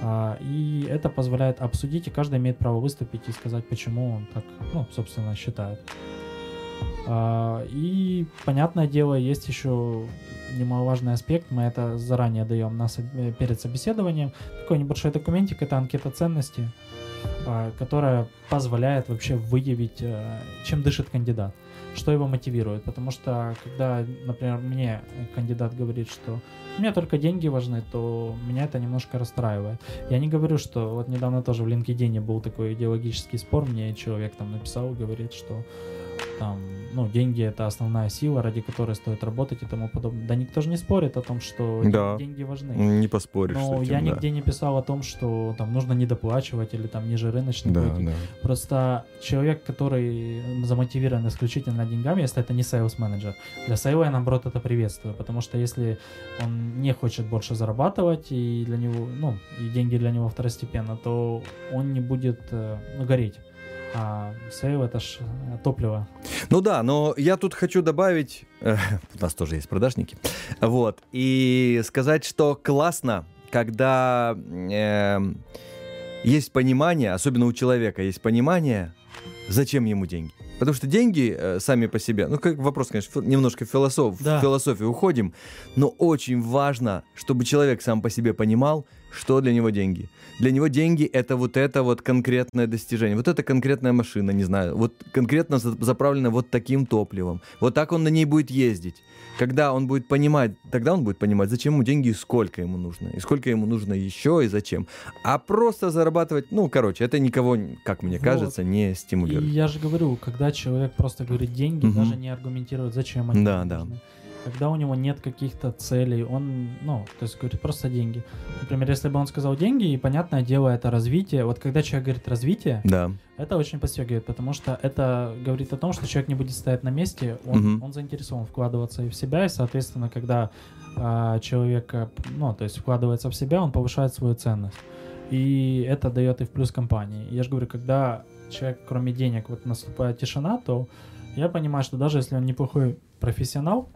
А, и это позволяет обсудить, и каждый имеет право выступить и сказать, почему он так, ну, собственно, считает. А, и, понятное дело, есть еще немаловажный аспект, мы это заранее даем на, э, перед собеседованием. Такой небольшой документик, это анкета ценностей, а, которая позволяет вообще выявить, э, чем дышит кандидат, что его мотивирует. Потому что, когда, например, мне кандидат говорит, что мне только деньги важны, то меня это немножко расстраивает. Я не говорю, что вот недавно тоже в LinkedIn был такой идеологический спор, мне человек там написал, говорит, что там, ну, деньги это основная сила, ради которой стоит работать и тому подобное. Да никто же не спорит о том, что Да. деньги важны. Не поспоришь Но этим, я да. нигде не писал о том, что там нужно недоплачивать или там ниже рыночной Да, да. Просто человек, который замотивирован исключительно деньгами, если это не sales менеджер, для sale а я наоборот это приветствую, потому что если он не хочет больше зарабатывать и для него, ну, и деньги для него второстепенно, то он не будет э, гореть. А sale это ж топливо. Ну да, но я тут хочу добавить, э, у нас тоже есть продажники, вот, и сказать, что классно, когда э, есть понимание, особенно у человека есть понимание, зачем ему деньги. Потому что деньги э, сами по себе, ну как вопрос, конечно, фи- немножко философ, Да. в философию уходим, но очень важно, чтобы человек сам по себе понимал, что для него деньги. Для него деньги это вот это вот конкретное достижение, вот это конкретная машина, не знаю, вот конкретно за- заправлена вот таким топливом, вот так он на ней будет ездить. Когда он будет понимать, тогда он будет понимать, зачем ему деньги и сколько ему нужно, и сколько ему нужно еще, и зачем. А просто зарабатывать, ну, короче, это никого, как мне Вот. кажется, не И стимулирует. я же говорю, когда человек просто говорит деньги, Мгм. даже не аргументирует, зачем они Да, ему да. Когда у него нет каких-то целей, он, ну, то есть говорит просто деньги. Например, если бы он сказал деньги, и понятное дело, это развитие. Вот когда человек говорит развитие, Да, это очень подстегивает, потому что это говорит о том, что человек не будет стоять на месте, он, Мгм. он заинтересован вкладываться и в себя, и, соответственно, когда а, человек, ну, то есть вкладывается в себя, он повышает свою ценность. И это дает и в плюс компании. Я же говорю, когда человек, кроме денег, вот наступает тишина, то я понимаю, что даже если он неплохой профессионал,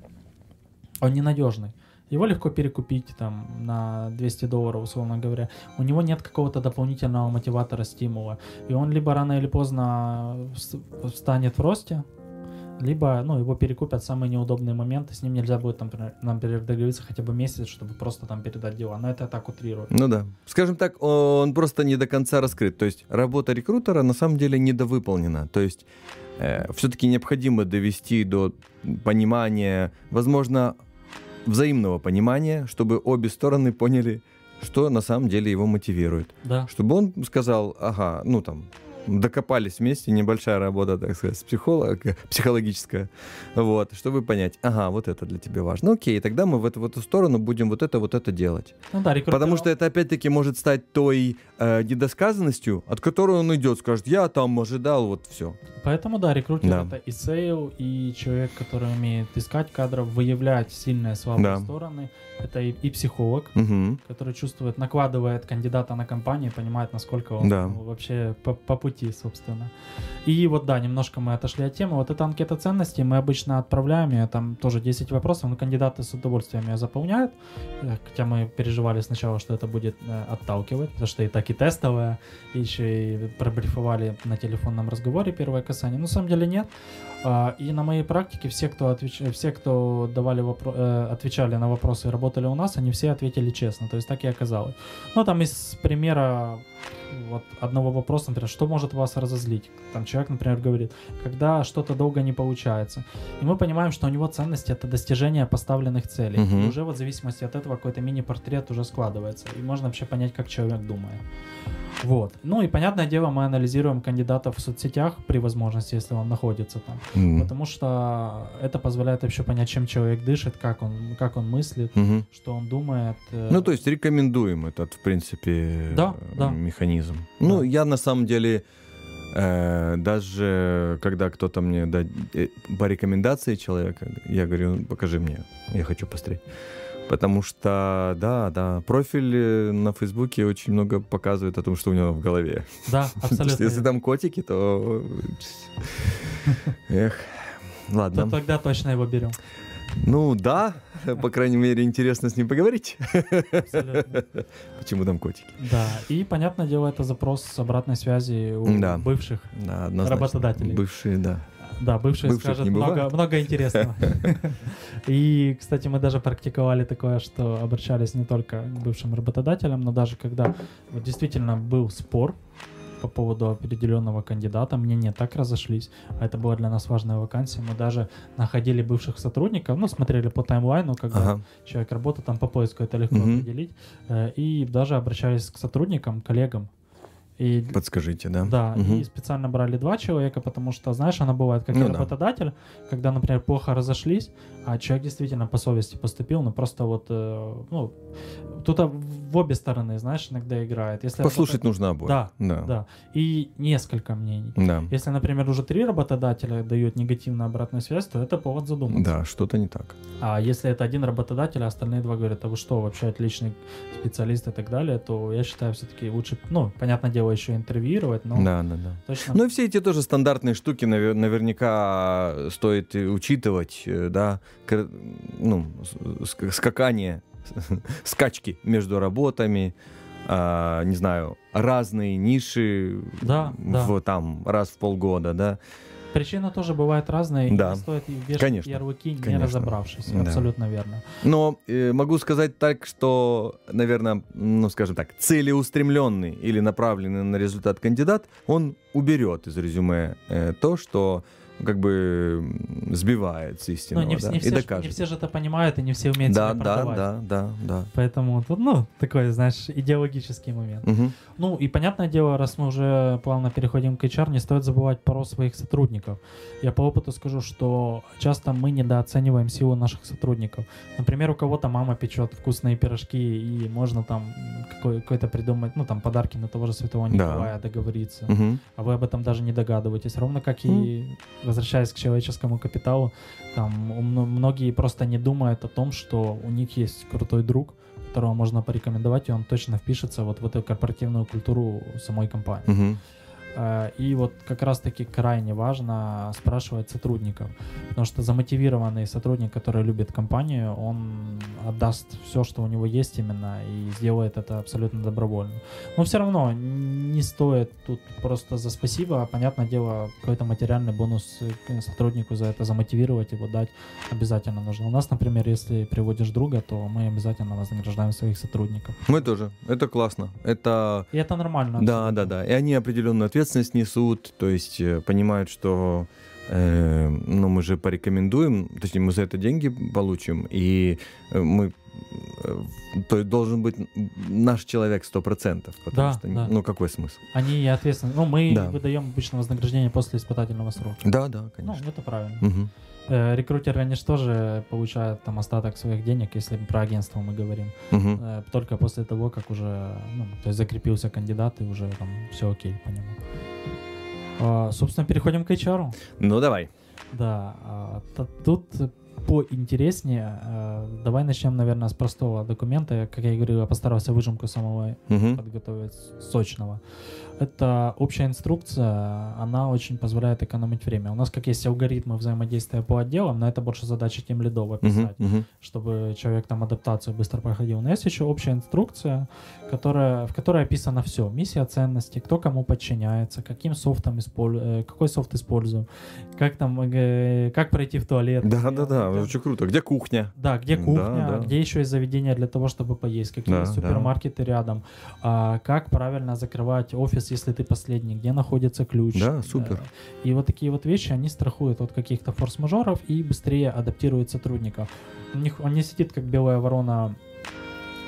он ненадежный. Его легко перекупить там на 200 долларов, условно говоря. У него нет какого-то дополнительного мотиватора, стимула. И он либо рано или поздно вс- встанет в росте, либо ну, его перекупят самые неудобные моменты. С ним нельзя будет, там, например, договориться хотя бы месяц, чтобы просто там передать дела. Но это так утрирую. ну да. Скажем так, он просто не до конца раскрыт. То есть работа рекрутера на самом деле недовыполнена. То есть все-таки необходимо довести до понимания, возможно, взаимного понимания, чтобы обе стороны поняли, что на самом деле его мотивирует. Да. Чтобы он сказал, ага, ну там, докопались вместе, небольшая работа, так сказать, с психолога, психологическая, вот, чтобы понять, ага, вот это для тебя важно. Окей, тогда мы в эту, в эту сторону будем вот это, вот это делать. Ну да, рекрутер- Потому что это опять-таки может стать той э, недосказанностью, от которой он идет, скажет, я там ожидал, вот все. Поэтому, да, рекрутер Да. это и sale, и человек, который умеет искать кадров, выявлять сильные слабые Да. стороны. Это и, и психолог, Мгм. который чувствует, накладывает кандидата на компанию, понимает, насколько он Да. ну, вообще по, по пути, собственно. И вот, да, немножко мы отошли от темы. Вот эта анкета ценностей мы обычно отправляем, ее там тоже 10 вопросов, но кандидаты с удовольствием ее заполняют. Э, Хотя мы переживали сначала, что это будет э, отталкивать, потому что и так и тестовая, и еще и пробрифовали на телефонном разговоре первое касание. Но на самом деле нет. А, И на моей практике все, кто, отвеч- все, кто давали вопро- э, отвечали на вопросы и работали у нас, они все ответили честно. То есть так и оказалось. Ну, там из примера вот одного вопроса, например, что может вас разозлить? Там человек, например, говорит, когда что-то долго не получается. И мы понимаем, что у него ценность это достижение поставленных целей. Мгм. И уже вот в зависимости от этого какой-то мини-портрет уже складывается. И можно вообще понять, как человек думает. Вот. Ну и понятное дело, мы анализируем кандидатов в соцсетях при возможности, если он находится там. М. Потому что это позволяет вообще понять, чем человек дышит, как он, как он мыслит, Мгм. что он думает. э, Ну, то есть рекомендуем этот, в принципе, Да, да. механизм. Ну, Да. я на самом деле э, даже когда кто-то мне да, э, по рекомендации человека, я говорю, «Ну, покажи мне, я хочу посмотреть. Потому что, да, да, профиль э, на Фейсбуке очень много показывает о том, что у него в голове. Да, абсолютно. если там котики, то... Эх, То ладно. тогда точно его берем. Ну да, по крайней мере, интересно с ним поговорить. Абсолютно. Почему там котики? Да, и, понятное дело, это запрос с обратной связи у Да. бывших. Да. Работодателей. Бывшие, да. Да, бывшие Бывших скажут не много, много интересного. И, кстати, мы даже практиковали такое, что обращались не только к бывшим работодателям, но даже когда вот действительно был спор по поводу определенного кандидата, мнения так разошлись, а это была для нас важная вакансия, мы даже находили бывших сотрудников, ну, смотрели по таймлайну, когда Ага. человек работает, там по поиску это легко Мгм. определить, э, и даже обращались к сотрудникам, коллегам. И Подскажите, да? да, Мгм. и специально брали два человека, потому что, знаешь, она бывает как Ну и да. работодатель, когда, например, плохо разошлись, а человек действительно по совести поступил, но просто вот, э, ну, тут в обе стороны, знаешь, иногда играет. Если Послушать работа- нужно обоих. Да, Да. Да, и несколько мнений. Да. Если, например, уже три работодателя дают негативную обратную связь, то это повод задуматься. Да, что-то не так. А если это один работодатель, а остальные два говорят, а вы что, вообще отличный специалист и так далее, то я считаю все-таки лучше, ну, понятное дело, дело еще интервьюировать, но Да, да, да. точно... Ну и все эти тоже стандартные штуки навер- наверняка стоит учитывать, э, да, Кр- ну, скакание, скачки между работами, а, не знаю, разные ниши Да, да. в, там раз в полгода, да. Причины тоже бывают разные, и Да. не стоит и вешать Конечно, ярлыки, не конечно. разобравшись. Да. Абсолютно верно. Но э, могу сказать так, что, наверное, ну, скажем так, целеустремленный или направленный на результат кандидат, он уберет из резюме э, то, что как бы сбивает с Ну, истинного, не, да, не все, докажет. не все же это понимают, и не все умеют да, себя да, продавать. да, да, да. Поэтому тут, ну, такой, знаешь, идеологический момент. Мгм. Ну, и понятное дело, раз мы уже плавно переходим к HR, не стоит забывать про своих сотрудников. Я по опыту скажу, что часто мы недооцениваем силу наших сотрудников. Например, у кого-то мама печет вкусные пирожки, и можно там какой- какой-то придумать, ну, там, подарки на того же Святого Да. Николая договориться. Мгм. а вы об этом даже не догадываетесь. Ровно как и возвращаясь к человеческому капиталу, там многие просто не думают о том, что у них есть крутой друг, которого можно порекомендовать, и он точно впишется вот в эту корпоративную культуру самой компании. Мгм. Э, И вот как раз-таки крайне важно спрашивать сотрудников, потому что замотивированный сотрудник, который любит компанию, он отдаст все, что у него есть именно, и сделает это абсолютно добровольно. Но все равно не стоит тут просто за спасибо, а, понятное дело, какой-то материальный бонус э, сотруднику за это замотивировать его дать обязательно нужно. У нас, например, если приводишь друга, то мы обязательно вознаграждаем своих сотрудников. Мы тоже. Это классно. Это И это нормально. Да, абсолютно. да, да. И они определенную ответственность несут, то есть э, понимают, что э, ну, мы же порекомендуем, точнее, мы за это деньги получим, и э, мы э, то есть должен быть наш человек 100%, потому Да, что, да. ну, какой смысл? Они ответственны. Ну, мы Да. выдаем обычно вознаграждение после испытательного срока. Да, да, Ну, конечно. это правильно. Мгм. Э, рекрутеры, они же тоже получают там остаток своих денег, если про агентство мы говорим. Э, только после того, как уже, ну, то есть закрепился кандидат и уже там все окей по нему. А, собственно, переходим к HR. Ну, давай. Да, а, т- тут поинтереснее. Э, Давай начнем, наверное, с простого документа. Как я и говорил, я постарался выжимку самого Мгм. подготовить сочного. Это общая инструкция, она очень позволяет экономить время. У нас как есть алгоритмы взаимодействия по отделам, но это больше задача тем лидов описать, Мгм. чтобы человек там адаптацию быстро проходил. Но есть еще общая инструкция, которая, в которой описано все. Миссия ценности, кто кому подчиняется, каким софтом используем, какой софт используем, как там, э, как пройти в туалет. Да, да, да, Где- очень круто. Где кухня? да, где Да, кухня, да. где еще есть заведения для того, чтобы поесть, какие Да, есть да. супермаркеты рядом, а, как правильно закрывать офис, если ты последний, где находится ключ. Да, супер. Э, И вот такие вот вещи, они страхуют от каких-то форс-мажоров и быстрее адаптируют сотрудников. У них, он не сидит как белая ворона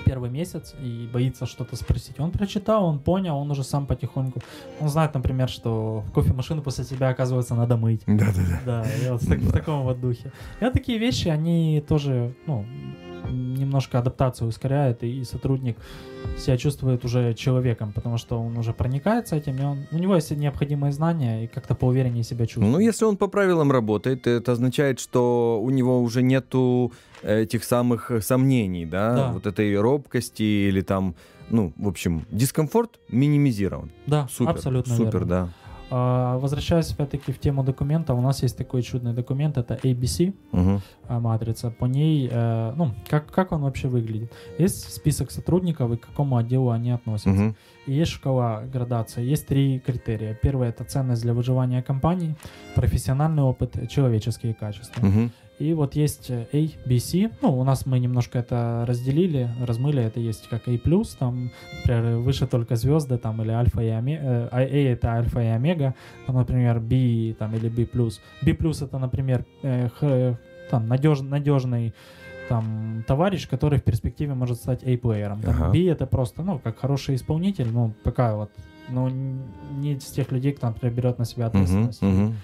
первый месяц и боится что-то спросить. Он прочитал, он понял, он уже сам потихоньку. Он знает, например, что кофемашину после себя, оказывается, надо мыть. Да, да, да. Да, и вот в, так- в таком вот духе. И вот такие вещи, они тоже, ну, немножко адаптацию ускоряют, и сотрудник себя чувствует уже человеком, потому что он уже проникается этим, и он, у него есть необходимые знания, и как-то поувереннее себя чувствует. Ну, если он по правилам работает, это означает, что у него уже нету этих самых сомнений, да, Да. вот этой робкости или там, ну, в общем, дискомфорт минимизирован. да, Супер, абсолютно супер, верно. да. А, возвращаясь опять-таки в тему документа, у нас есть такой чудный документ, это ABC, Мгм. а, матрица. По ней, э, ну, как, как он вообще выглядит? Есть список сотрудников и к какому отделу они относятся. Мгм. И есть шкала градации. Есть три критерия. Первое это ценность для выживания компании, профессиональный опыт, человеческие качества. Мгм. И вот есть э, A, B, C. Ну, у нас мы немножко это разделили, размыли. Это есть как A+, там, например, выше только звезды, там, или альфа и омега. А это альфа и омега. Там, например, B, там, или B+. B+, это, например, э, х- там, надеж, надежный там товарищ, который в перспективе может стать A-плеером. Ага. B это просто, ну, как хороший исполнитель, ну, пока вот, ну, не из тех людей, кто, например, берет на себя ответственность. Мгм.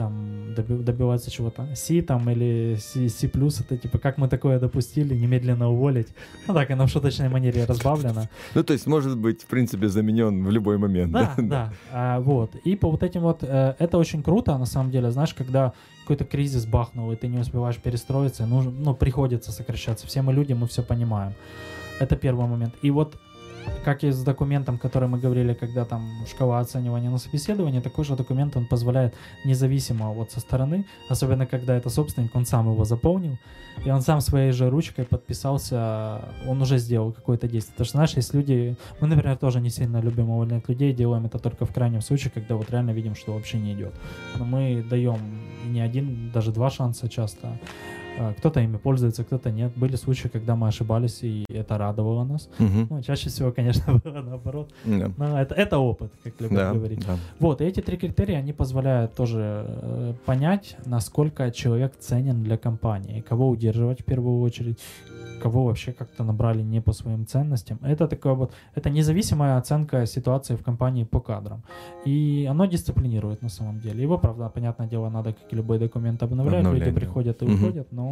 Там доби- добиваться чего-то. C там или C, C+, это типа как мы такое допустили, немедленно уволить. Ну так, оно в шуточной манере разбавлено. Ну, то есть может быть, в принципе, заменен в любой момент. Да, да. А, вот. И по вот этим вот, э, это очень круто, на самом деле, знаешь, когда какой-то кризис бахнул, и ты не успеваешь перестроиться, нужно, ну, приходится сокращаться. Все мы люди, мы все понимаем. Это первый момент. И вот как и с документом, который мы говорили, когда там шкала оценивания на собеседовании, такой же документ он позволяет независимо вот со стороны, особенно когда это собственник, он сам его заполнил, и он сам своей же ручкой подписался, он уже сделал какое-то действие. Потому что, знаешь, есть люди, мы, например, тоже не сильно любим увольнять людей, делаем это только в крайнем случае, когда вот реально видим, что вообще не идет. Но мы даем не один, даже два шанса часто. А, кто-то ими пользуется, кто-то нет. Были случаи, когда мы ошибались, и это радовало нас. Мгм. Ну, чаще всего, конечно, было наоборот. Да. Но это, это опыт, как любят Да, говорить. да. Вот, и эти три критерия, они позволяют тоже э, понять, насколько человек ценен для компании, кого удерживать в первую очередь, кого вообще как-то набрали не по своим ценностям. Это такое вот, это независимая оценка ситуации в компании по кадрам. И оно дисциплинирует на самом деле. Его, правда, понятное дело, надо, как и любой документ, обновлять. Обновлять, Люди приходят и Мгм. уходят, но,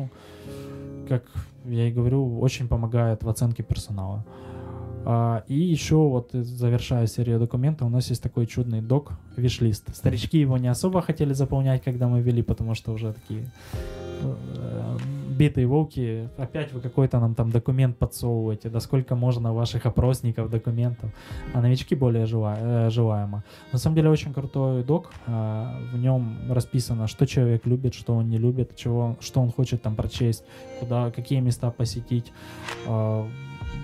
как я и говорю, очень помогает в оценке персонала. А, и еще вот э, завершая серию документов, у нас есть такой чудный док, виш-лист. Старички его не особо хотели заполнять, когда мы вели, потому что уже такие э, битые волки, опять вы какой-то нам там документ подсовываете, да сколько можно ваших опросников, документов, а новички более жела- э, желаемо. На самом деле очень крутой док, э, в нем расписано, что человек любит, что он не любит, чего, что он хочет там прочесть, куда, какие места посетить, э,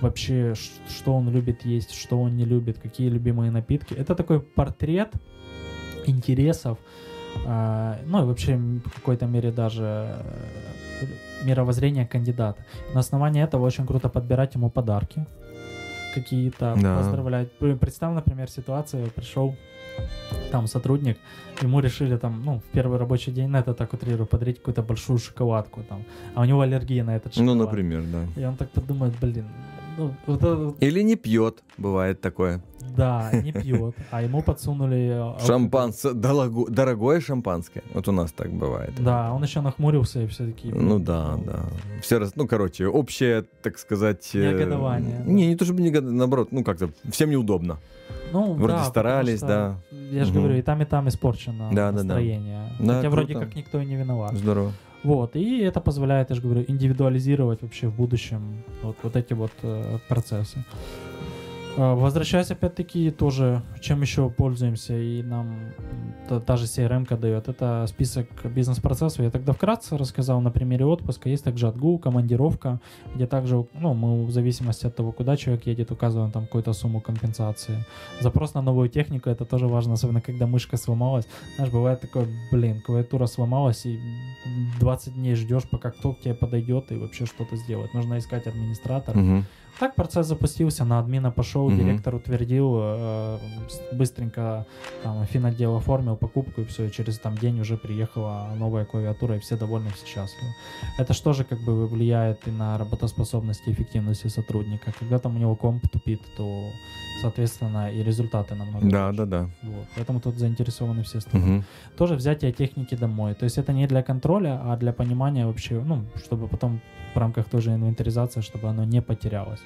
вообще, что он любит есть, что он не любит, какие любимые напитки. Это такой портрет интересов, ну и вообще в какой-то мере даже мировоззрения кандидата. На основании этого очень круто подбирать ему подарки какие-то, Да. поздравлять. Представь, например, ситуацию, пришел там сотрудник, ему решили там, ну, в первый рабочий день, на это так утрирую, подарить какую-то большую шоколадку там, а у него аллергия на этот шоколад. Ну, например, да. И он так подумает, блин, ну, вот это Или не пьет, бывает такое. да, не пьет, а ему подсунули... э, дорого- дорогое шампанское. Вот у нас так бывает. Да, он еще нахмурился и все таки Ну да, да. Все раз, ну короче, общее, так сказать. э, Негодование, да. Не, не то чтобы негодование, наоборот, ну как-то всем неудобно. Ну, Вроде да, старались, что, Я же Мгм. говорю, и там, и там испорчено Да, да, да. настроение. Да, Хотя вроде круто. как никто и не виноват. Здорово. Вот, и это позволяет, я же говорю, индивидуализировать вообще в будущем вот, вот эти вот э, процессы. А, Возвращаясь опять-таки тоже, чем еще пользуемся, и нам та, та же CRM дает, это список бизнес-процессов. Я тогда вкратце рассказал на примере отпуска. Есть также отгул, командировка, где также, ну, мы в зависимости от того, куда человек едет, указываем там какую-то сумму компенсации. Запрос на новую технику, это тоже важно, особенно когда мышка сломалась. Знаешь, бывает такое, блин, клавиатура сломалась, и 20 дней ждешь, пока кто к тебе подойдет и вообще что-то сделает. Нужно искать администратора. Мгм. Так процесс запустился, на админа пошел, Мгм. директор утвердил, э, быстренько там финотдел оформил покупку и все, и через там день уже приехала новая клавиатура и все довольны, все счастливы. Это что же как бы влияет и на работоспособность и эффективность сотрудника. Когда там у него комп тупит, то соответственно и результаты намного Да, лучше. да, да. Вот. Поэтому тут заинтересованы все стороны Мгм. тоже взятие техники домой. То есть это не для контроля, а для понимания вообще, ну, чтобы потом в рамках той же инвентаризации, чтобы оно не потерялось.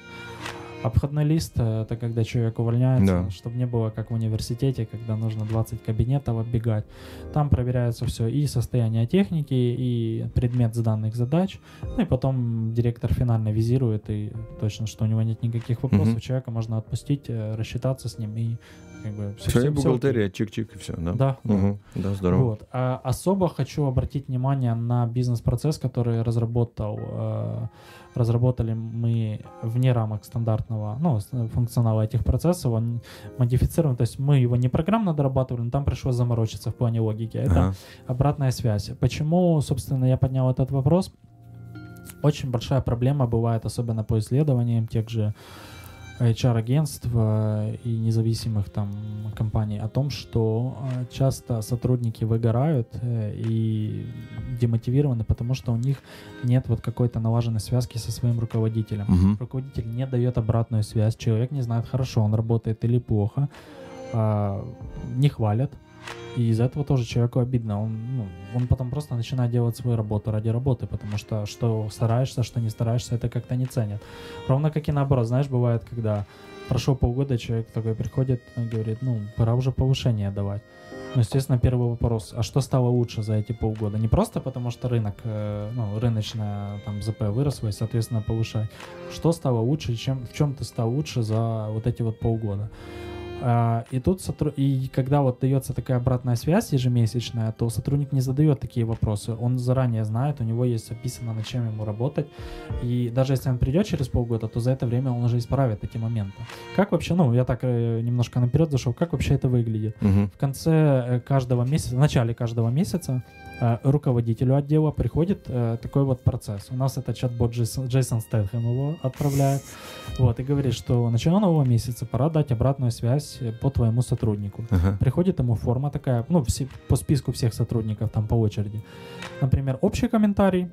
Обходной лист э, это когда человек увольняется, Да. чтобы не было как в университете, когда нужно 20 кабинетов оббегать. Там проверяется все и состояние техники, и предмет заданных задач. Ну и потом директор финально визирует и точно, что у него нет никаких вопросов, Мгм. человека можно отпустить, э, рассчитаться с ним и как бы Все, всё окей. бухгалтерия, чик-чик, и все, да? Да. Мгм. Да, здорово. Вот. А особо хочу обратить внимание на бизнес-процесс, который разработал, э, разработали мы вне рамок стандартного ну, функционала этих процессов. Он модифицирован, то есть мы его не программно дорабатывали, но там пришлось заморочиться в плане логики. Это Ага. обратная связь. Почему, собственно, я поднял этот вопрос? Очень большая проблема бывает, особенно по исследованиям тех же HR-агентств и независимых там компаний о том, что э, часто сотрудники выгорают э, и демотивированы, потому что у них нет вот какой-то налаженной связки со своим руководителем. Мгм. Руководитель не дает обратную связь, человек не знает, хорошо он работает или плохо, а, не хвалят. И из-за этого тоже человеку обидно. Он, ну, он потом просто начинает делать свою работу ради работы, потому что что стараешься, что не стараешься, это как-то не ценят. Ровно как и наоборот, знаешь, бывает, когда прошло полгода, человек такой приходит говорит, ну, пора уже повышение давать. Ну, естественно, первый вопрос, а что стало лучше за эти полгода? Не просто потому, что рынок, э, ну, рыночная там ЗП выросла и, соответственно, повышает. Что стало лучше, чем, в чем ты стал лучше за вот эти вот полгода? А, и тут сотруд... и когда вот дается такая обратная связь ежемесячная, то сотрудник не задает такие вопросы. Он заранее знает, у него есть описано, над чем ему работать. И даже если он придет через полгода, то за это время он уже исправит эти моменты. Как вообще, ну, я так э, немножко наперед зашел, как вообще это выглядит? Мгм. В конце э, каждого месяца, в начале каждого месяца э, руководителю отдела приходит э, такой вот процесс. У нас это чат-бот Джейсон, Джейсон Стэтхэм его отправляет. Вот, и говорит, что начало нового месяца пора дать обратную связь э, по твоему сотруднику. Ага. Приходит ему форма такая, ну, все, по списку всех сотрудников там по очереди. Например, общий комментарий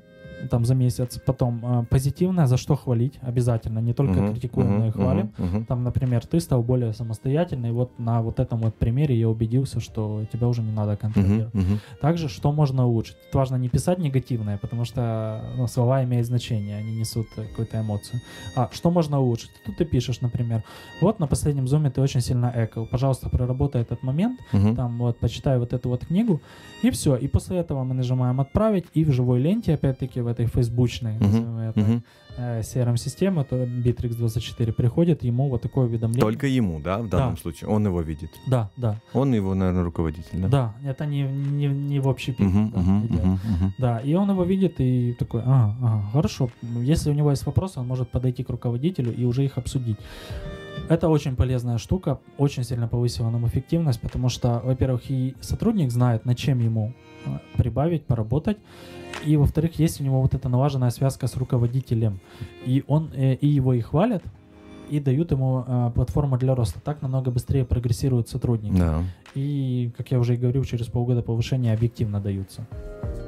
там за месяц, потом э, позитивное, за что хвалить обязательно, не только Мгм, критикуем, но и хвалим. мгм, мгм. Там, например, ты стал более самостоятельный, вот на вот этом вот примере я убедился, что тебя уже не надо контролировать. мгм. Также, что можно улучшить. Тут важно не писать негативное, потому что ну, слова имеют значение, они несут какую-то эмоцию. А что можно улучшить? Тут ты пишешь, например, вот на последнем зуме ты очень сильно экал, пожалуйста, проработай этот момент, Мгм. там вот почитай вот эту вот книгу, и все. И после этого мы нажимаем отправить, и в живой ленте, опять-таки, в этой фейсбучной, назовем это, мгм. э, CRM-системы, то Bittrex24, приходит ему вот такое уведомление. Только ему, да, в данном Да. случае? Он его видит. Да, да, Он его, наверное, руководитель, да? да. Это не, не, не в общий пик. Мгм, да, идет. мгм, мгм. Да, и он его видит и такой, ага, ага, хорошо. Если у него есть вопросы, он может подойти к руководителю и уже их обсудить. Это очень полезная штука, очень сильно повысила нам эффективность, потому что, во-первых, и сотрудник знает, над чем ему э, прибавить, поработать, и, во-вторых, есть у него вот эта налаженная связка с руководителем, и он э, и его и хвалят, и дают ему э, платформу для роста. Так намного быстрее прогрессирует сотрудник. Да. И, как я уже и говорил, через полгода повышения объективно даются.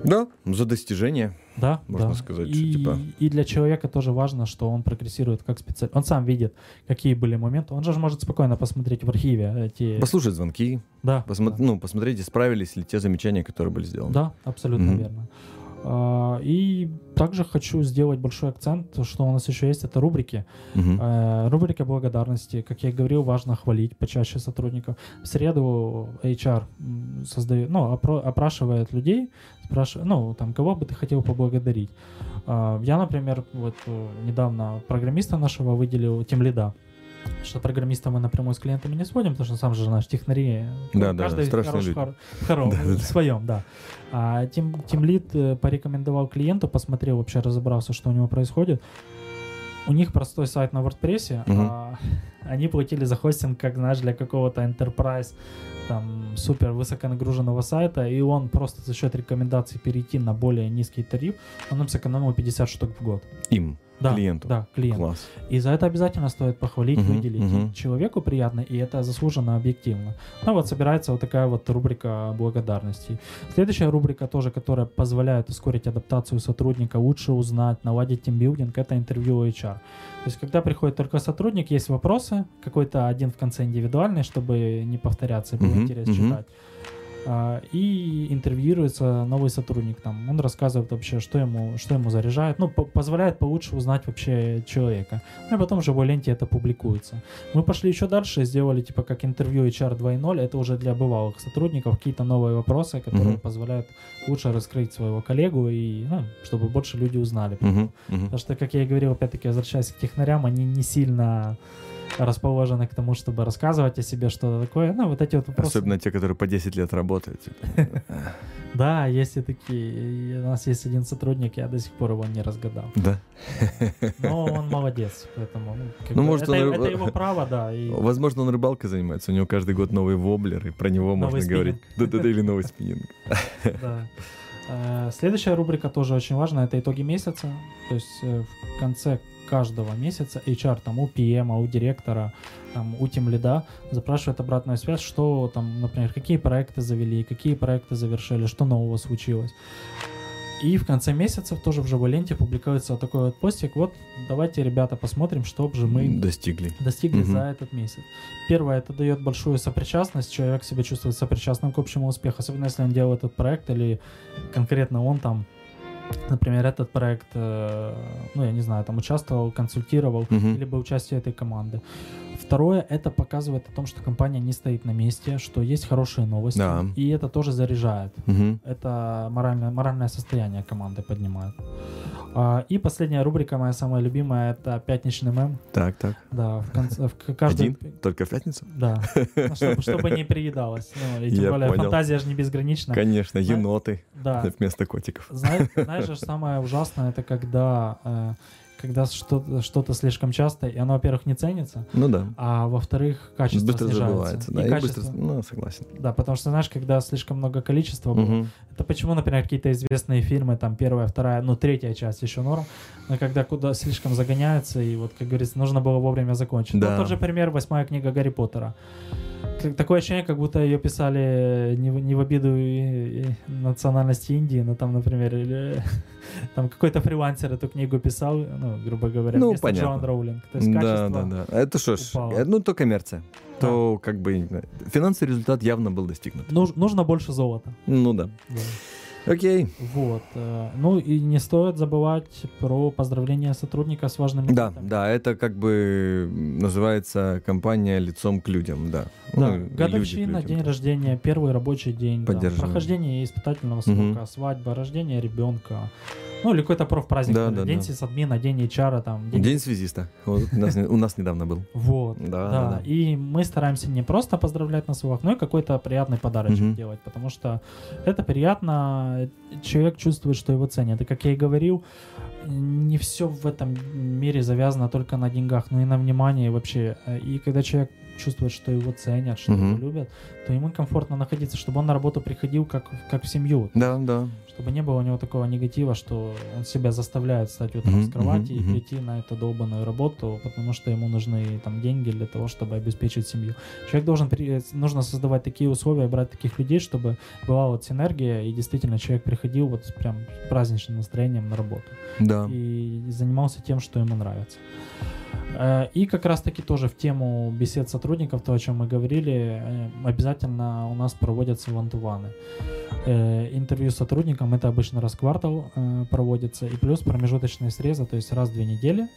Да, за достижение. Да, Можно да. сказать, что и, типа- и для человека тоже важно, что он прогрессирует как специалист. Он сам видит, какие были моменты. Он же может спокойно посмотреть в архиве эти... Послушать звонки, Да, посмо- да. ну, посмотреть, исправились ли те замечания, которые были сделаны. Да, абсолютно Мгм. верно. А, И также хочу сделать большой акцент, что у нас еще есть, это рубрики. Э, Рубрика благодарности. Как я и говорил, важно хвалить почаще сотрудников. В среду HR создает, ну, опрашивает людей, спрашивает, ну, там, кого бы ты хотел поблагодарить. А, Я, например, вот э, недавно программиста нашего выделил тем лида. Что программиста мы напрямую с клиентами не сводим, потому что сам же наш технари. Да, да, каждый страшные хорош люди. хор- в хоро- Да, да, в своем, да. А тем, тем лид э, порекомендовал клиенту, посмотрел, вообще разобрался, что у него происходит. У них простой сайт на WordPress, Мгм. а они платили за хостинг, как знаешь, для какого-то enterprise, там, супер высоконагруженного сайта, и он просто за счет рекомендаций перейти на более низкий тариф, он им сэкономил 50 штук в год. Им, Да, клиенту. Да, клиент. Класс. И за это обязательно стоит похвалить, Мгм, выделить. И Человеку приятно, и это заслуженно объективно. Ну вот собирается вот такая вот рубрика благодарностей. Следующая рубрика тоже, которая позволяет ускорить адаптацию сотрудника, лучше узнать, наладить тимбилдинг, это интервью HR. То есть когда приходит только сотрудник, есть вопросы, какой-то один в конце индивидуальный, чтобы не повторяться, было Мгм, интерес мгм. читать. А, и интервьюируется новый сотрудник там. Он рассказывает вообще, что ему, что ему заряжает, ну, по- позволяет получше узнать вообще человека. Ну и потом в его ленте это публикуется. Мы пошли еще дальше, сделали типа как интервью HR 2.0, это уже для бывалых сотрудников, какие-то новые вопросы, которые Мгм. позволяют лучше раскрыть своего коллегу и ну, чтобы больше люди узнали. Мгм, мгм. Потому что, как я и говорил, опять-таки, возвращаясь к технарям, они не сильно расположены к тому, чтобы рассказывать о себе что-то такое. Ну, вот эти вот вопросы. Особенно те, которые по 10 лет работают. типа. Да, есть и такие. У нас есть один сотрудник, я до сих пор его не разгадал. Да. Но он молодец, поэтому ну, Ну, может, это, его право, да. Возможно, он рыбалкой занимается. У него каждый год новый воблер, и про него можно говорить. Да-да-да, или новый спиннинг. Да. Э, Следующая рубрика тоже очень важная, это итоги месяца. То есть э, в конце каждого месяца HR там у PM, у директора, там, у тимлида запрашивает обратную связь, что там, например, какие проекты завели, какие проекты завершили, что нового случилось. И в конце месяца тоже в живой ленте публикуется вот такой вот постик. Вот давайте, ребята, посмотрим, что же мы Достигли. достигли Мгм. за этот месяц. Первое, это дает большую сопричастность, человек себя чувствует сопричастным к общему успеху, особенно если он делал этот проект или конкретно он там, например, этот проект, э, ну я не знаю, там участвовал, консультировал Мгм. или был частью этой команды. Второе, это показывает о том, что компания не стоит на месте, что есть хорошие новости, Да. и это тоже заряжает. Мгм. Это моральное, моральное состояние команды поднимает. А, и последняя рубрика, моя самая любимая, это пятничный мем. Так, так. Да, в конце, в каждый... Один? Только в пятницу? Да, Ну, чтобы, чтобы не приедалось. Ну, и тем Я более понял. фантазия же не безгранична. Конечно, Зна- еноты Да. вместо котиков. Знаешь, знаешь, самое ужасное, это когда, э, когда что-то, что-то слишком часто, и оно, во-первых, не ценится, Ну да. а во-вторых, качество быстро снижается. забывается. Да, И и качество- быстро... Ну, согласен. Да, потому что, знаешь, когда слишком много количества было, Мгм. это почему, например, какие-то известные фильмы, там, первая, вторая, ну, третья часть еще норм, но когда куда слишком загоняется, и вот, как говорится, нужно было вовремя закончить. Да. Ну, тот же пример, восьмая книга Гарри Поттера. Такое ощущение, как будто ее писали не в, не в обиду и- и национальности Индии, но там, например, или там какой-то фрилансер эту книгу писал, ну, грубо говоря, Ну, вместо понятно. Джоан Роулинг. То есть Да, да, да. Это что ж, э, ну, то коммерция. То, как бы, э, финансовый результат явно был достигнут. Нуж- нужно больше золота. Ну да. Да. Окей. Вот. э, Ну и не стоит забывать про поздравления сотрудника с важными Да, датами. да, это как бы называется компания лицом к людям, да. Да, Ну, годовщина, людям. день рождения, первый рабочий день, да, прохождение испытательного срока, свадьба, рождение ребенка, ну или какой-то профпраздник, Да, да, день да. сисадмина, день HR, там, день... День связиста. Вот у, нас, у нас недавно был. Вот, Да, да, да. И мы стараемся не просто поздравлять на словах, но и какой-то приятный подарочек Мгм. делать, потому что это приятно, человек чувствует, что его ценят. И как я и говорил, не все в этом мире завязано только на деньгах, но и на внимании вообще. И когда человек чувствует, что его ценят, что Мгм. его любят, то ему комфортно находиться, чтобы он на работу приходил как, как в семью. Да, да. Чтобы не было у него такого негатива, что он себя заставляет встать утром Мгм, с кровати мгм, и прийти на эту долбанную работу, потому что ему нужны там деньги для того, чтобы обеспечить семью. Человек должен, при- нужно создавать такие условия, брать таких людей, чтобы была вот синергия, и действительно человек приходил вот с прям праздничным настроением на работу Да. и занимался тем, что ему нравится. Э, И как раз-таки тоже в тему бесед сотрудников, то, о чем мы говорили, э, обязательно у нас проводятся вантуваны. Э, Интервью с сотрудником, это обычно раз в квартал проводится, и плюс промежуточные срезы, то есть раз в две недели.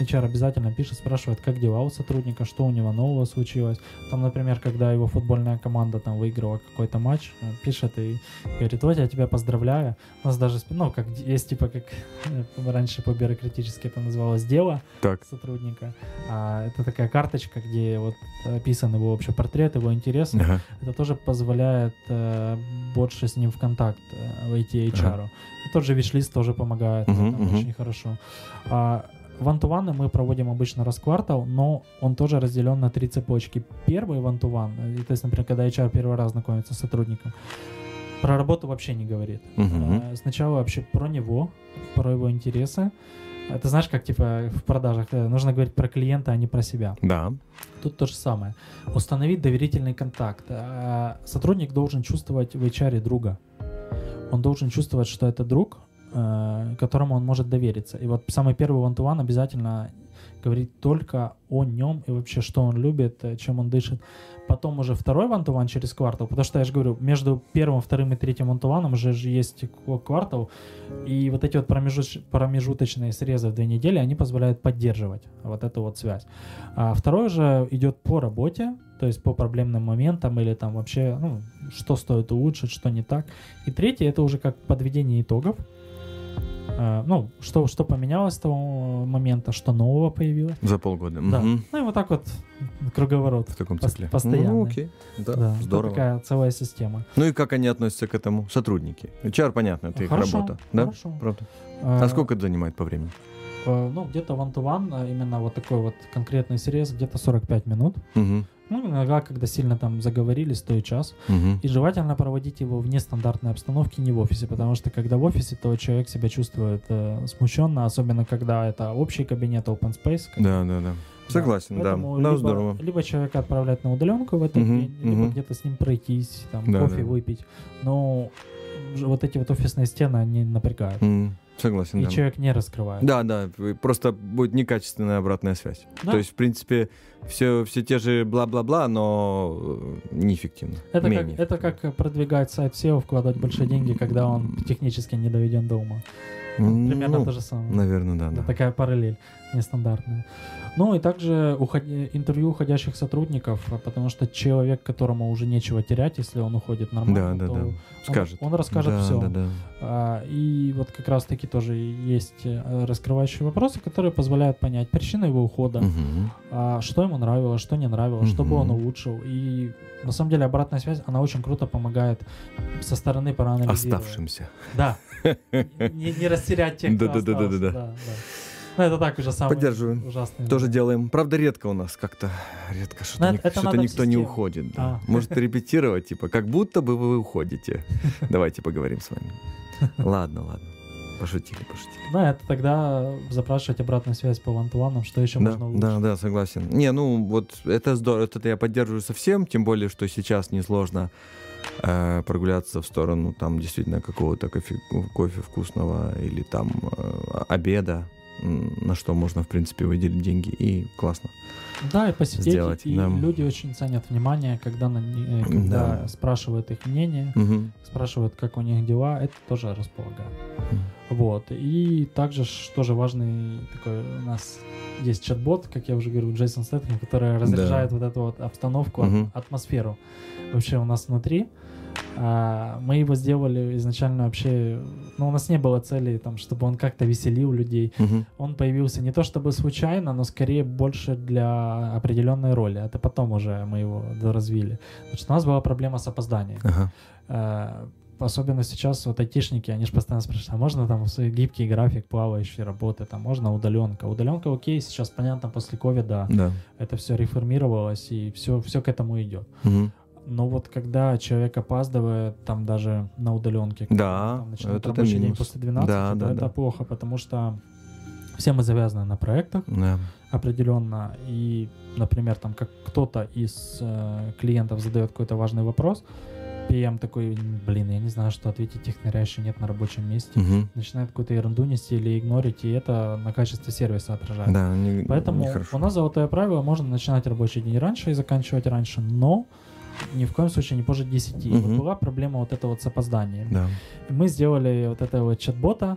HR обязательно пишет, спрашивает, как дела у сотрудника, что у него нового случилось. Там, например, когда его футбольная команда там выиграла какой-то матч, э, пишет и говорит, вот я тебя поздравляю. У нас даже, ну, как есть типа, как раньше по-бюрократически это называлось, дело Так. сотрудника. А это такая карточка, где вот описан его вообще портрет, его интересы. Ага. Это тоже позволяет э, больше с ним в контакт э, войти HR. Ага. И тот же виш-лист тоже помогает, Мгм, это мгм. очень хорошо. А, Вантуваны мы проводим обычно раз в квартал, но он тоже разделен на три цепочки. Первый вантуван, э, то есть, например, когда HR первый раз знакомится с сотрудником, про работу вообще не говорит. Э, Сначала вообще про него, про его интересы. Это знаешь, как типа в продажах э, нужно говорить про клиента, а не про себя. Да. Тут то же самое. Установить доверительный контакт. Сотрудник должен чувствовать в HR друга. Он должен чувствовать, что это друг, э, которому он может довериться. И вот самый первый one-to-one обязательно говорить только о нем и вообще, что он любит, э, чем он дышит. Потом уже второй one-to-one через квартал, потому что я же говорю, между первым, вторым и третьим one-to-one уже же есть квартал, и вот эти вот промежуч- промежуточные срезы в две недели, они позволяют поддерживать вот эту вот связь. А второй же идет по работе, то есть по проблемным моментам или там вообще, ну, что стоит улучшить, что не так. И третий это уже как подведение итогов. А, ну, что, что поменялось с того момента, что нового появилось. За полгода. Да. Мгм. Ну и вот так вот круговорот. В таком цикле. постоянный. Ну, окей. Да, Да, это здорово. такая целая система. Ну и как они относятся к этому? Сотрудники. HR, понятно, это их Хорошо, работа. Да? хорошо. Правда. А сколько это занимает по времени? э, Ну, где-то one-to-one, а именно вот такой вот конкретный срез, где-то 45 минут. Мгм. Ну, иногда, когда сильно там заговорились, то и час. Мгм. И желательно проводить его в нестандартной обстановке, не в офисе, потому что когда в офисе, то человек себя чувствует э, смущенно, особенно когда это общий кабинет, open space. как Да, да, да. Согласен, да. Да, либо, здорово. либо человека отправлять на удаленку в этот Мгм, день, либо мгм. где-то с ним пройтись, там, Да, кофе да. выпить. Но вот эти вот офисные стены, они напрягают. М, Согласен, И да. человек не раскрывает. Да, да, просто будет некачественная обратная связь. Да. То есть, в принципе, все, все те же бла-бла-бла, но э, неэффективно. Это как, это как продвигать сайт SEO, вкладывать большие деньги, когда он технически не доведен до ума. Примерно ну, то же самое. Наверное, да, Да, да. такая параллель нестандартная. Ну и также уходи- интервью уходящих сотрудников, а потому что человек, которому уже нечего терять, если он уходит нормально, Да, да, то да. он- Скажет. Он, расскажет Да, все. да, да. и вот как раз таки тоже есть э, раскрывающие вопросы, которые позволяют понять причину его ухода, Мгм. а, что ему нравилось, что не нравилось, что бы он улучшил. И на самом деле обратная связь, она очень круто помогает со стороны проанализировать. Оставшимся. Да. Не, не растерять тех, кто остался. Да, да. Ну, это так уже самый Поддерживаю. ужасный. Тоже делаем. Правда, редко у нас как-то. Редко что-то, ник- это что-то никто не уходит. да. А. Может репетировать, типа, как будто бы вы уходите. Давайте поговорим с вами. Ладно, ладно. Пошутили, пошутили. Да, это тогда запрашивать обратную связь по ван что еще Да, можно улучшить. да, да, согласен. Не, ну вот это здорово, это я поддерживаю совсем, тем более, что сейчас несложно э, прогуляться в сторону там действительно какого-то кофе, кофе вкусного или там э, обеда, на что можно, в принципе, выделить деньги, и классно. Да, и посидеть, Сделать, и да. люди очень ценят внимание, когда, на, э, когда Да. спрашивают их мнение, Мгм. спрашивают, как у них дела, это тоже располагает. Мгм. Вот. И также тоже важный такой у нас есть чат-бот, как я уже говорил, Джейсон Стэттем, который разряжает вот эту вот обстановку, Мгм. атмосферу вообще у нас внутри. А, мы его сделали изначально вообще, ну, у нас не было цели, там, чтобы он как-то веселил людей. Мгм. Он появился не то чтобы случайно, но скорее больше для определенной роли. Это потом уже мы его доразвили. Значит, у нас была проблема с опозданием. Ага. Э, Особенно сейчас вот айтишники, они же постоянно спрашивают, а можно там свой гибкий график плавающей работы, там можно удаленка. Удаленка окей, сейчас понятно, после ковида Да. это все реформировалось и все, все к этому идет. Мгм. Но вот когда человек опаздывает, там даже на удаленке, Да, там, начинает это рабочий день минус. после 12, Да, да, это да. плохо, потому что все мы завязаны на проектах Да. определенно. И, например, там как кто-то из э, клиентов задает какой-то важный вопрос, PM такой, блин, я не знаю, что ответить, технаря еще нет на рабочем месте. Мгм. Начинает какую-то ерунду нести или игнорить, и это на качестве сервиса отражается. Да, не- Поэтому нехорошо. у нас золотое правило, можно начинать рабочий день раньше и заканчивать раньше, но ни в коем случае не позже 10. И вот была проблема вот этого вот с опозданием. Да. И Мы сделали вот этого вот чат-бота,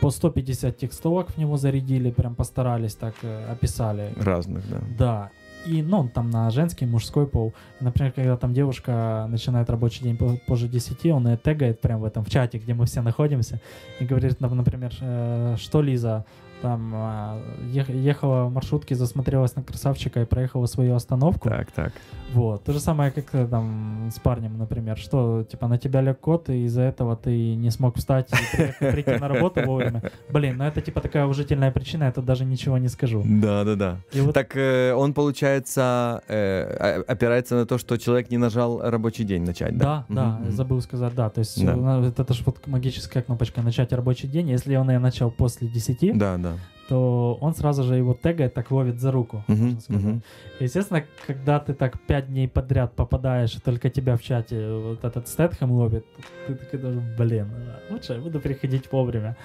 по 150 текстовок в него зарядили, прям постарались так, э, описали. Разных, да. Да. И, ну, там на женский, мужской пол. Например, когда там девушка начинает рабочий день по- позже 10, он ее тегает прям в этом в чате, где мы все находимся, и говорит, например, э, что Лиза там а, ех- ехала в маршрутке, засмотрелась на красавчика и проехала свою остановку. Так, так. Вот. То же самое, как э, там с парнем, например, что типа на тебя лег кот, и из-за этого ты не смог встать и прийти на работу вовремя. Блин, ну это типа такая уважительная причина, я тут даже ничего не скажу. Да, да, да. И вот Так э, он, получается, э, опирается на то, что человек не нажал рабочий день начать, да? Да, да, мгм. забыл сказать, да. То есть Да. э, это же вот магическая кнопочка «Начать рабочий день». Если он ее начал после 10, Да, да. То он сразу же его тегает, так ловит за руку, можно сказать. мгм. Естественно, когда ты так 5 дней подряд попадаешь, и только тебя в чате вот этот Стэтхэм ловит, ты такой даже, блин, лучше я буду приходить вовремя.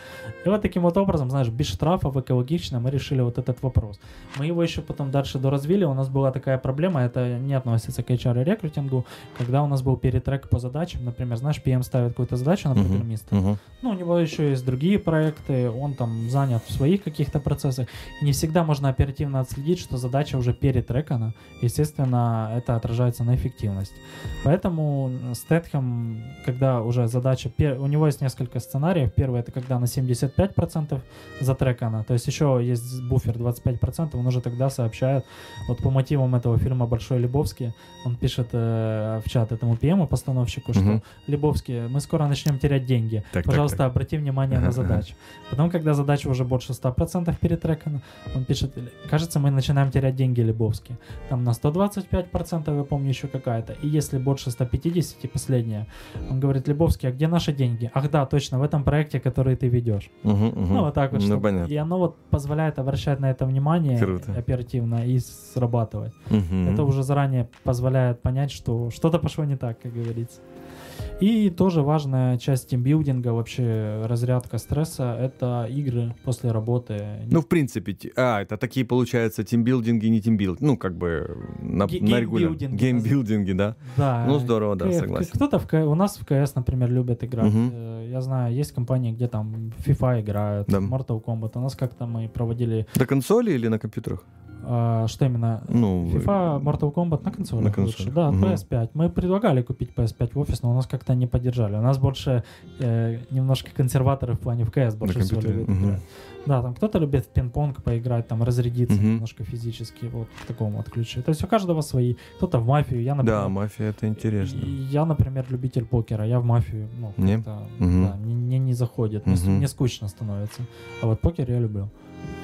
И вот таким вот образом, знаешь, без штрафов, экологично мы решили вот этот вопрос. Мы его еще потом дальше доразвили, у нас была такая проблема, это не относится к HR и рекрутингу, когда у нас был перетрек по задачам, например, знаешь, PM ставит какую-то задачу на программиста, мгм. ну, у него еще есть другие проекты, он там занят в своих каких-то процессах. И не всегда можно оперативно отследить, что задача уже перетрекана. Естественно, это отражается на эффективность. Поэтому Стэтхэм, когда уже задача... У него есть несколько сценариев. Первый — это когда на 75% затрекана. То есть еще есть буфер 25%. Он уже тогда сообщает, вот по мотивам этого фильма «Большой Лебовский», он пишет э, в чат этому PM, постановщику, что Мгм. Лебовский, мы скоро начнем терять деньги. Так, так, Пожалуйста, так. обрати внимание Ага, на ага. задачу. Потом, когда задача уже больше 100% перетрекана, он пишет, кажется, мы начинаем терять деньги Лебовски. Там на 125%, я помню, еще какая-то. И если больше 150, последняя, он говорит, Лебовский, а где наши деньги? Ах да, точно, в этом проекте, который ты ведешь. Мгм, мгм. Ну, вот так вот. Ну, чтоб- понятно. И оно вот позволяет обращать на это внимание Круто. оперативно и срабатывать. Мгм. Это уже заранее позволяет понять, что что-то пошло не так, как говорится. И тоже важная часть тимбилдинга, вообще разрядка стресса, это игры после работы. Ну, в принципе, а, это такие, получается, тимбилдинги, не тимбилдинги, ну, как бы на, Ге- на регулярном. геймбилдинги. Да. Да. Ну, здорово, да, согласен. Кто-то в К- у нас в КС, например, любят играть. Э, Я знаю, есть компании, где там FIFA играют, Да. Mortal Kombat. У нас как-то мы проводили, На консоли или на компьютерах? А, что именно, Ну, FIFA, Mortal Kombat на консолях На лучше. консолях. Да, Мгм. PS5. Мы предлагали купить PS5 в офис, но у нас как-то не поддержали. У нас больше э, немножко консерваторы в плане в КС больше всего любят мгм. играть. Да, там кто-то любит в пинг-понг поиграть, там разрядиться Мгм. немножко физически, вот в таком вот ключе. То есть у каждого свои. Кто-то в мафию, я, например, да, мафия это интересно. Я, например, любитель покера. Я в мафию, ну, Не? Мгм. да, мне, не заходит, мне, Мгм. мне скучно становится. А вот покер я люблю.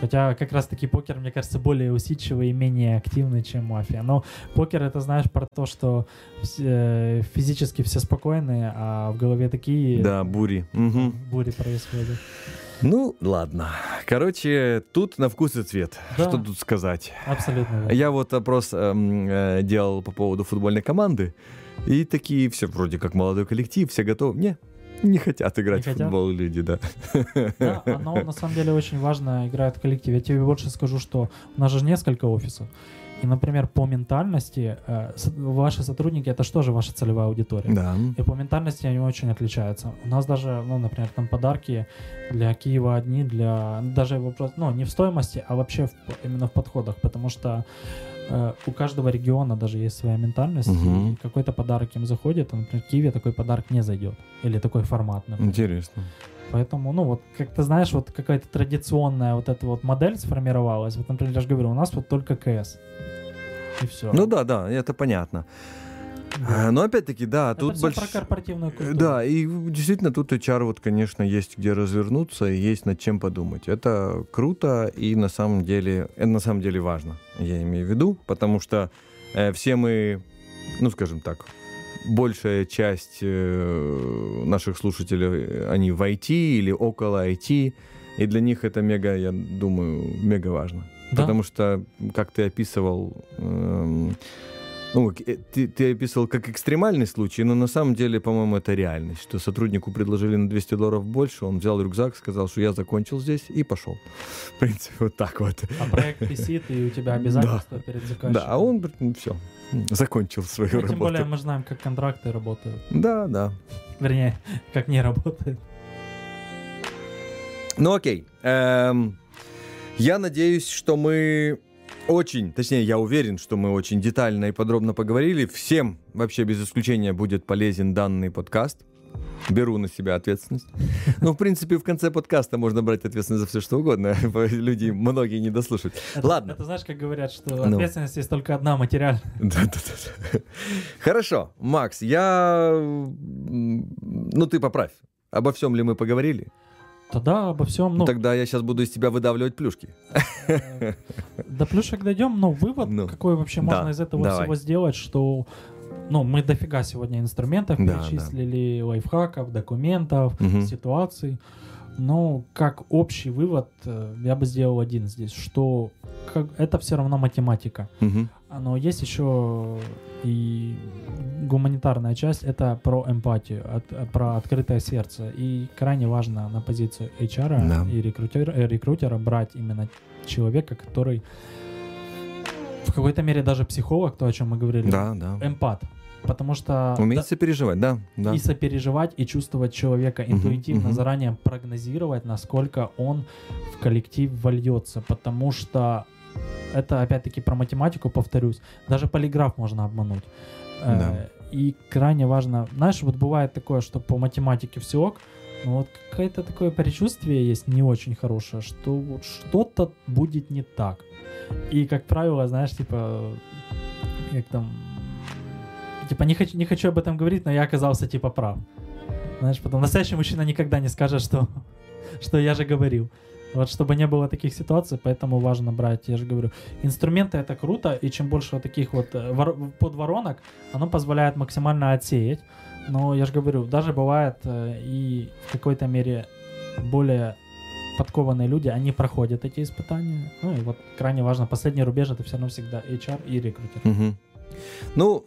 Хотя как раз-таки покер, мне кажется, более усидчивый и менее активный, чем мафия. Но покер это, знаешь, про то, что все- физически все спокойные, а в голове такие Да, бури. Мгм. бури происходят. Ну, ладно. Короче, тут на вкус и цвет. Да. Что тут сказать? Абсолютно. верно. Я вот опрос эм, э, делал по поводу футбольной команды, и такие все вроде как молодой коллектив, все готовы. Не, не хотят играть Не в хотят? футбол люди, да. Да, оно на самом деле очень важно играет в коллективе. Я тебе больше скажу, что у нас же несколько офисов. И, например, по ментальности э, ваши сотрудники это что же ваша целевая аудитория? Да. И по ментальности они очень отличаются. У нас даже, ну, например, там подарки для Киева одни, для даже вопрос, ну, не в стоимости, а вообще в- именно в подходах, потому что э, у каждого региона даже есть своя ментальность, Мгм. и какой-то подарок им заходит, а, например, в Киеве такой подарок не зайдет, или такой формат, например. Интересно. Поэтому, ну, вот, как ты знаешь, вот какая-то традиционная вот эта вот модель сформировалась. Вот, например, я же говорю, у нас вот только КС. И все. Ну да, да, это понятно. А, Но опять-таки, да, Это тут больш- про корпоративную культуру. Да, и действительно тут HR вот, конечно, есть где развернуться и есть над чем подумать. Это круто и на самом деле, это на самом деле важно, я имею в виду, потому что э, все мы, ну, скажем так, большая часть э, наших слушателей, э, они в IT или около IT, и для них это мега, я думаю, мега важно. Да. Потому что, как ты описывал, эм, ну, э, ты, ты описывал как экстремальный случай, но на самом деле, по-моему, это реальность, что сотруднику предложили на 200 долларов больше, он взял рюкзак, сказал, что я закончил здесь и пошел. В принципе, вот так вот. А проект висит, и у тебя обязательства перед заказчиком. Да, а он все, закончил свою Ну, работу. тем более мы знаем, как контракты работают. Да, да. Вернее, как не работают. Ну окей. Эм, я надеюсь, что мы очень, точнее, я уверен, что мы очень детально и подробно поговорили. Всем, вообще без исключения, будет полезен данный подкаст. Беру на себя ответственность. Ну, в принципе, в конце подкаста можно брать ответственность за все, что угодно. Люди, многие не дослушают. Это- Ладно. Это знаешь, как говорят, что Ну. ответственность есть только одна материальная. Да, да, да, да. Хорошо, Макс, я... Ну, ты поправь. Обо всем ли мы поговорили? Тогда обо всем, ну, Тогда я сейчас буду из тебя выдавливать плюшки. до плюшек дойдем, но вывод, Ну, какой вообще да, можно из этого давай. всего сделать, что ну, мы дофига сегодня инструментов Да, перечислили, лайфхаков, документов, Мгм. ситуаций. Но как общий вывод э, я бы сделал один здесь, что как- это все равно математика. Мгм. Но есть еще и гуманитарная часть, это про эмпатию, от- э, про открытое сердце. И крайне важно на позицию HR Да. и рекрутера, э, рекрутера брать именно человека, который в какой-то мере даже психолог, то, о чем мы говорили, Да, да. эмпат. Потому что Умеет сопереживать, да, да. и сопереживать, и чувствовать человека интуитивно, мгм. заранее прогнозировать, насколько он в коллектив вольется. Потому что это опять-таки про математику, повторюсь. Даже полиграф можно обмануть. Э, Да. И крайне важно, знаешь, вот бывает такое, что по математике все ок, но вот какое-то такое предчувствие есть не очень хорошее, что вот что-то будет не так. И, как правило, знаешь, типа, как там, типа, не хочу, не хочу об этом говорить, но я оказался, типа, прав. Знаешь, потом настоящий мужчина никогда не скажет, что, что я же говорил. Вот чтобы не было таких ситуаций, поэтому важно брать, я же говорю, инструменты это круто, и чем больше вот таких вот э, вор- подворонок, оно позволяет максимально отсеять. Но я же говорю, даже бывает э, и в какой-то мере более подкованные люди, они проходят эти испытания. Ну и вот крайне важно, последний рубеж это все равно всегда HR и рекрутер. Мгм. Ну,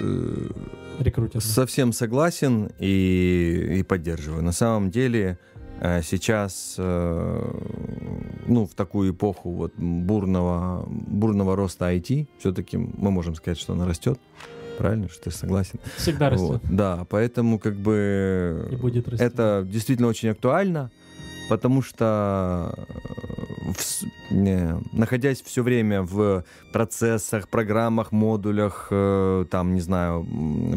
э. Совсем согласен и, и поддерживаю. На самом деле э, сейчас, э, ну, в такую эпоху вот бурного, бурного роста IT, все-таки мы можем сказать, что она растет. Правильно, что ты согласен? Всегда растет. Вот, да, поэтому как бы и будет расти. это действительно очень актуально, потому что в, не, находясь все время в процессах, программах, модулях, э, там, не знаю,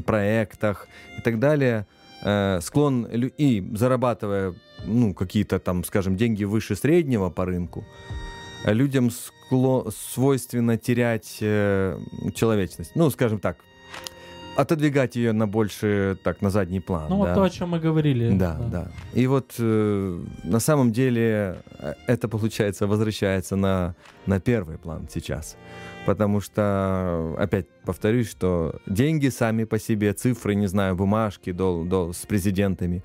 проектах и так далее, э, склон и зарабатывая, ну, какие-то там, скажем, деньги выше среднего по рынку, людям скло, свойственно терять э, человечность. Ну, скажем так, отодвигать ее на больше, так, на задний план. Ну, да? вот то, о чем мы говорили. Да, да. да. И вот э, на самом деле э, это, получается, возвращается на, на первый план сейчас. Потому что, опять повторюсь, что деньги сами по себе, цифры, не знаю, бумажки дол, дол, с президентами,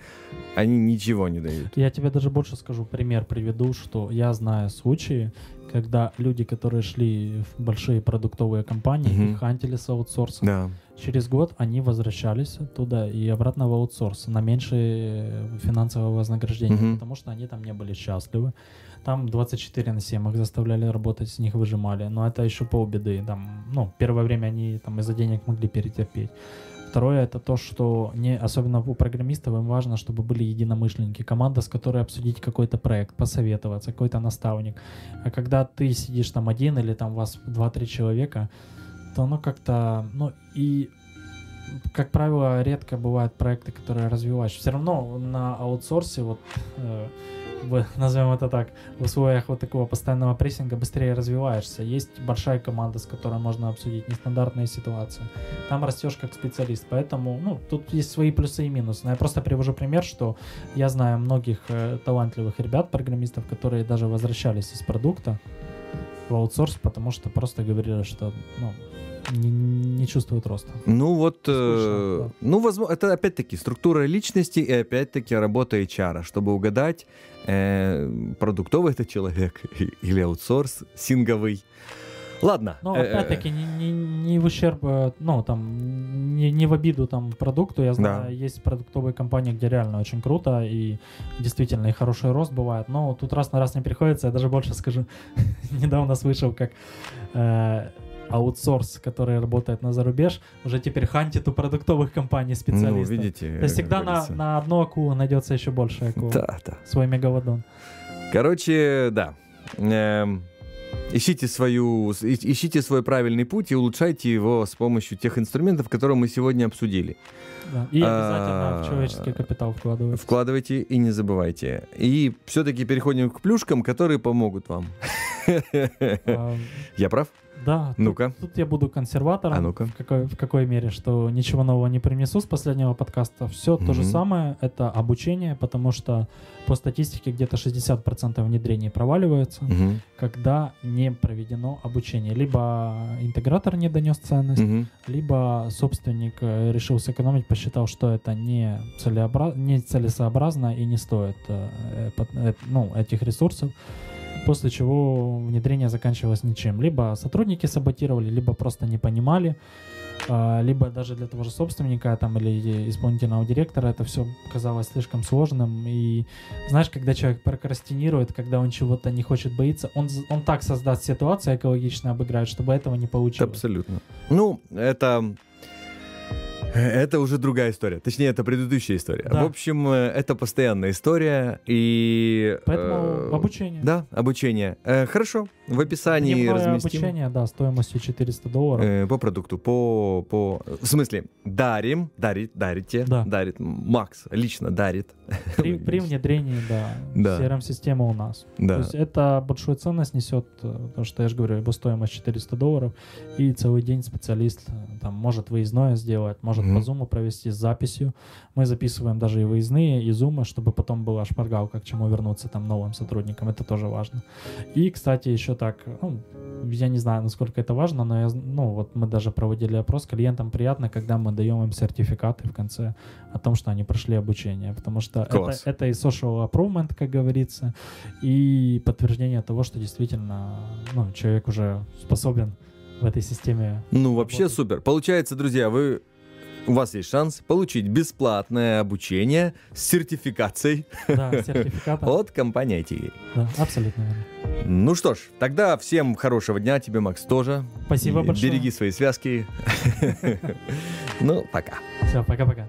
они ничего не дают. Я тебе даже больше скажу, пример приведу, что я знаю случаи, когда люди, которые шли в большие продуктовые компании, угу. их хантили с аутсорсом. Да. Через год они возвращались туда и обратно в аутсорс на меньшее финансовое вознаграждение, угу. потому что они там не были счастливы. Там 24 на 7 их заставляли работать, с них выжимали. Но это еще полбеды. Там, ну, первое время они там из-за денег могли перетерпеть. Второе это то, что не, особенно у программистов им важно, чтобы были единомышленники, команда, с которой обсудить какой-то проект, посоветоваться, какой-то наставник. А когда ты сидишь там один или там у вас 2-3 человека, то оно как-то, ну и как правило, редко бывают проекты, которые развиваешь. Все равно на аутсорсе вот э, в, назовем это так, в условиях вот такого постоянного прессинга быстрее развиваешься. Есть большая команда, с которой можно обсудить нестандартные ситуации. Там растешь как специалист, поэтому, ну, тут есть свои плюсы и минусы. Но я просто привожу пример, что я знаю многих э, талантливых ребят, программистов, которые даже возвращались из продукта в аутсорс, потому что просто говорили, что, ну, не, не чувствуют роста. Ну вот, э, да. ну возможно, это опять-таки структура личности и опять-таки работа HR, чтобы угадать, э, продуктовый это человек или аутсорс синговый. Ладно. Но э, опять-таки не, не, не в ущерб, э, ну там, не, не в обиду там продукту. Я знаю, да. есть продуктовые компании, где реально очень круто и действительно и хороший рост бывает. Но тут раз на раз не приходится. Я даже больше скажу. Недавно слышал, как э, аутсорс, который работает на зарубеж, уже теперь хантит у продуктовых компаний специалистов. Ну, видите. То есть всегда на, на одну акулу найдется еще больше акул. Да, да. Свой мегалодон. Короче, да. Эм, ищите, свою, ищите свой правильный путь и улучшайте его с помощью тех инструментов, которые мы сегодня обсудили. Да. И обязательно а, в человеческий капитал вкладывайте. Вкладывайте и не забывайте. И все-таки переходим к плюшкам, которые помогут вам. А, Я прав? Да. Ну-ка. Тут, тут я буду консерватором. А ну-ка. В какой, в какой мере, что ничего нового не принесу с последнего подкаста. Все mm-hmm. то же самое. Это обучение, потому что по статистике где-то 60% внедрений проваливаются, mm-hmm. когда не проведено обучение. Либо интегратор не донес ценность, mm-hmm. либо собственник э, решил сэкономить, посчитал, что это не, целеобра... не целесообразно и не стоит э, э, ну, этих ресурсов после чего внедрение заканчивалось ничем. Либо сотрудники саботировали, либо просто не понимали, а, либо даже для того же собственника там, или исполнительного директора это все казалось слишком сложным. И знаешь, когда человек прокрастинирует, когда он чего-то не хочет боиться, он, он так создаст ситуацию экологично обыграет, чтобы этого не получилось. Абсолютно. Ну, это это уже другая история. Точнее, это предыдущая история. Да. В общем, э, это постоянная история. И, Поэтому э, обучение. Да, обучение. Э, хорошо. В описании Дневное разместим. обучение, да, стоимостью 400 долларов. Э, по продукту, по, по... В смысле, дарим, дарит, дарите, да. дарит. Макс лично дарит. При, при внедрении, да, да. CRM-система у нас. Да. То есть это большую ценность несет, э, потому что я же говорю, его стоимость 400 долларов, и целый день специалист там может выездное сделать, может mm-hmm. по зуму провести с записью. Мы записываем даже и выездные, и зумы, чтобы потом была шпаргалка, к чему вернуться там новым сотрудникам. Это тоже важно. И, кстати, еще так, ну, я не знаю, насколько это важно, но я, ну, вот мы даже проводили опрос, клиентам приятно, когда мы даем им сертификаты в конце о том, что они прошли обучение, потому что это, это и social improvement, как говорится, и подтверждение того, что действительно ну, человек уже способен в этой системе. Ну, вообще супер. Получается, друзья, вы у вас есть шанс получить бесплатное обучение с сертификацией Да, от компании ITV. Да, абсолютно верно. Ну что ж, тогда всем хорошего дня, тебе, Макс, тоже. Спасибо большое. Береги свои связки. Ну, пока. Все, пока-пока.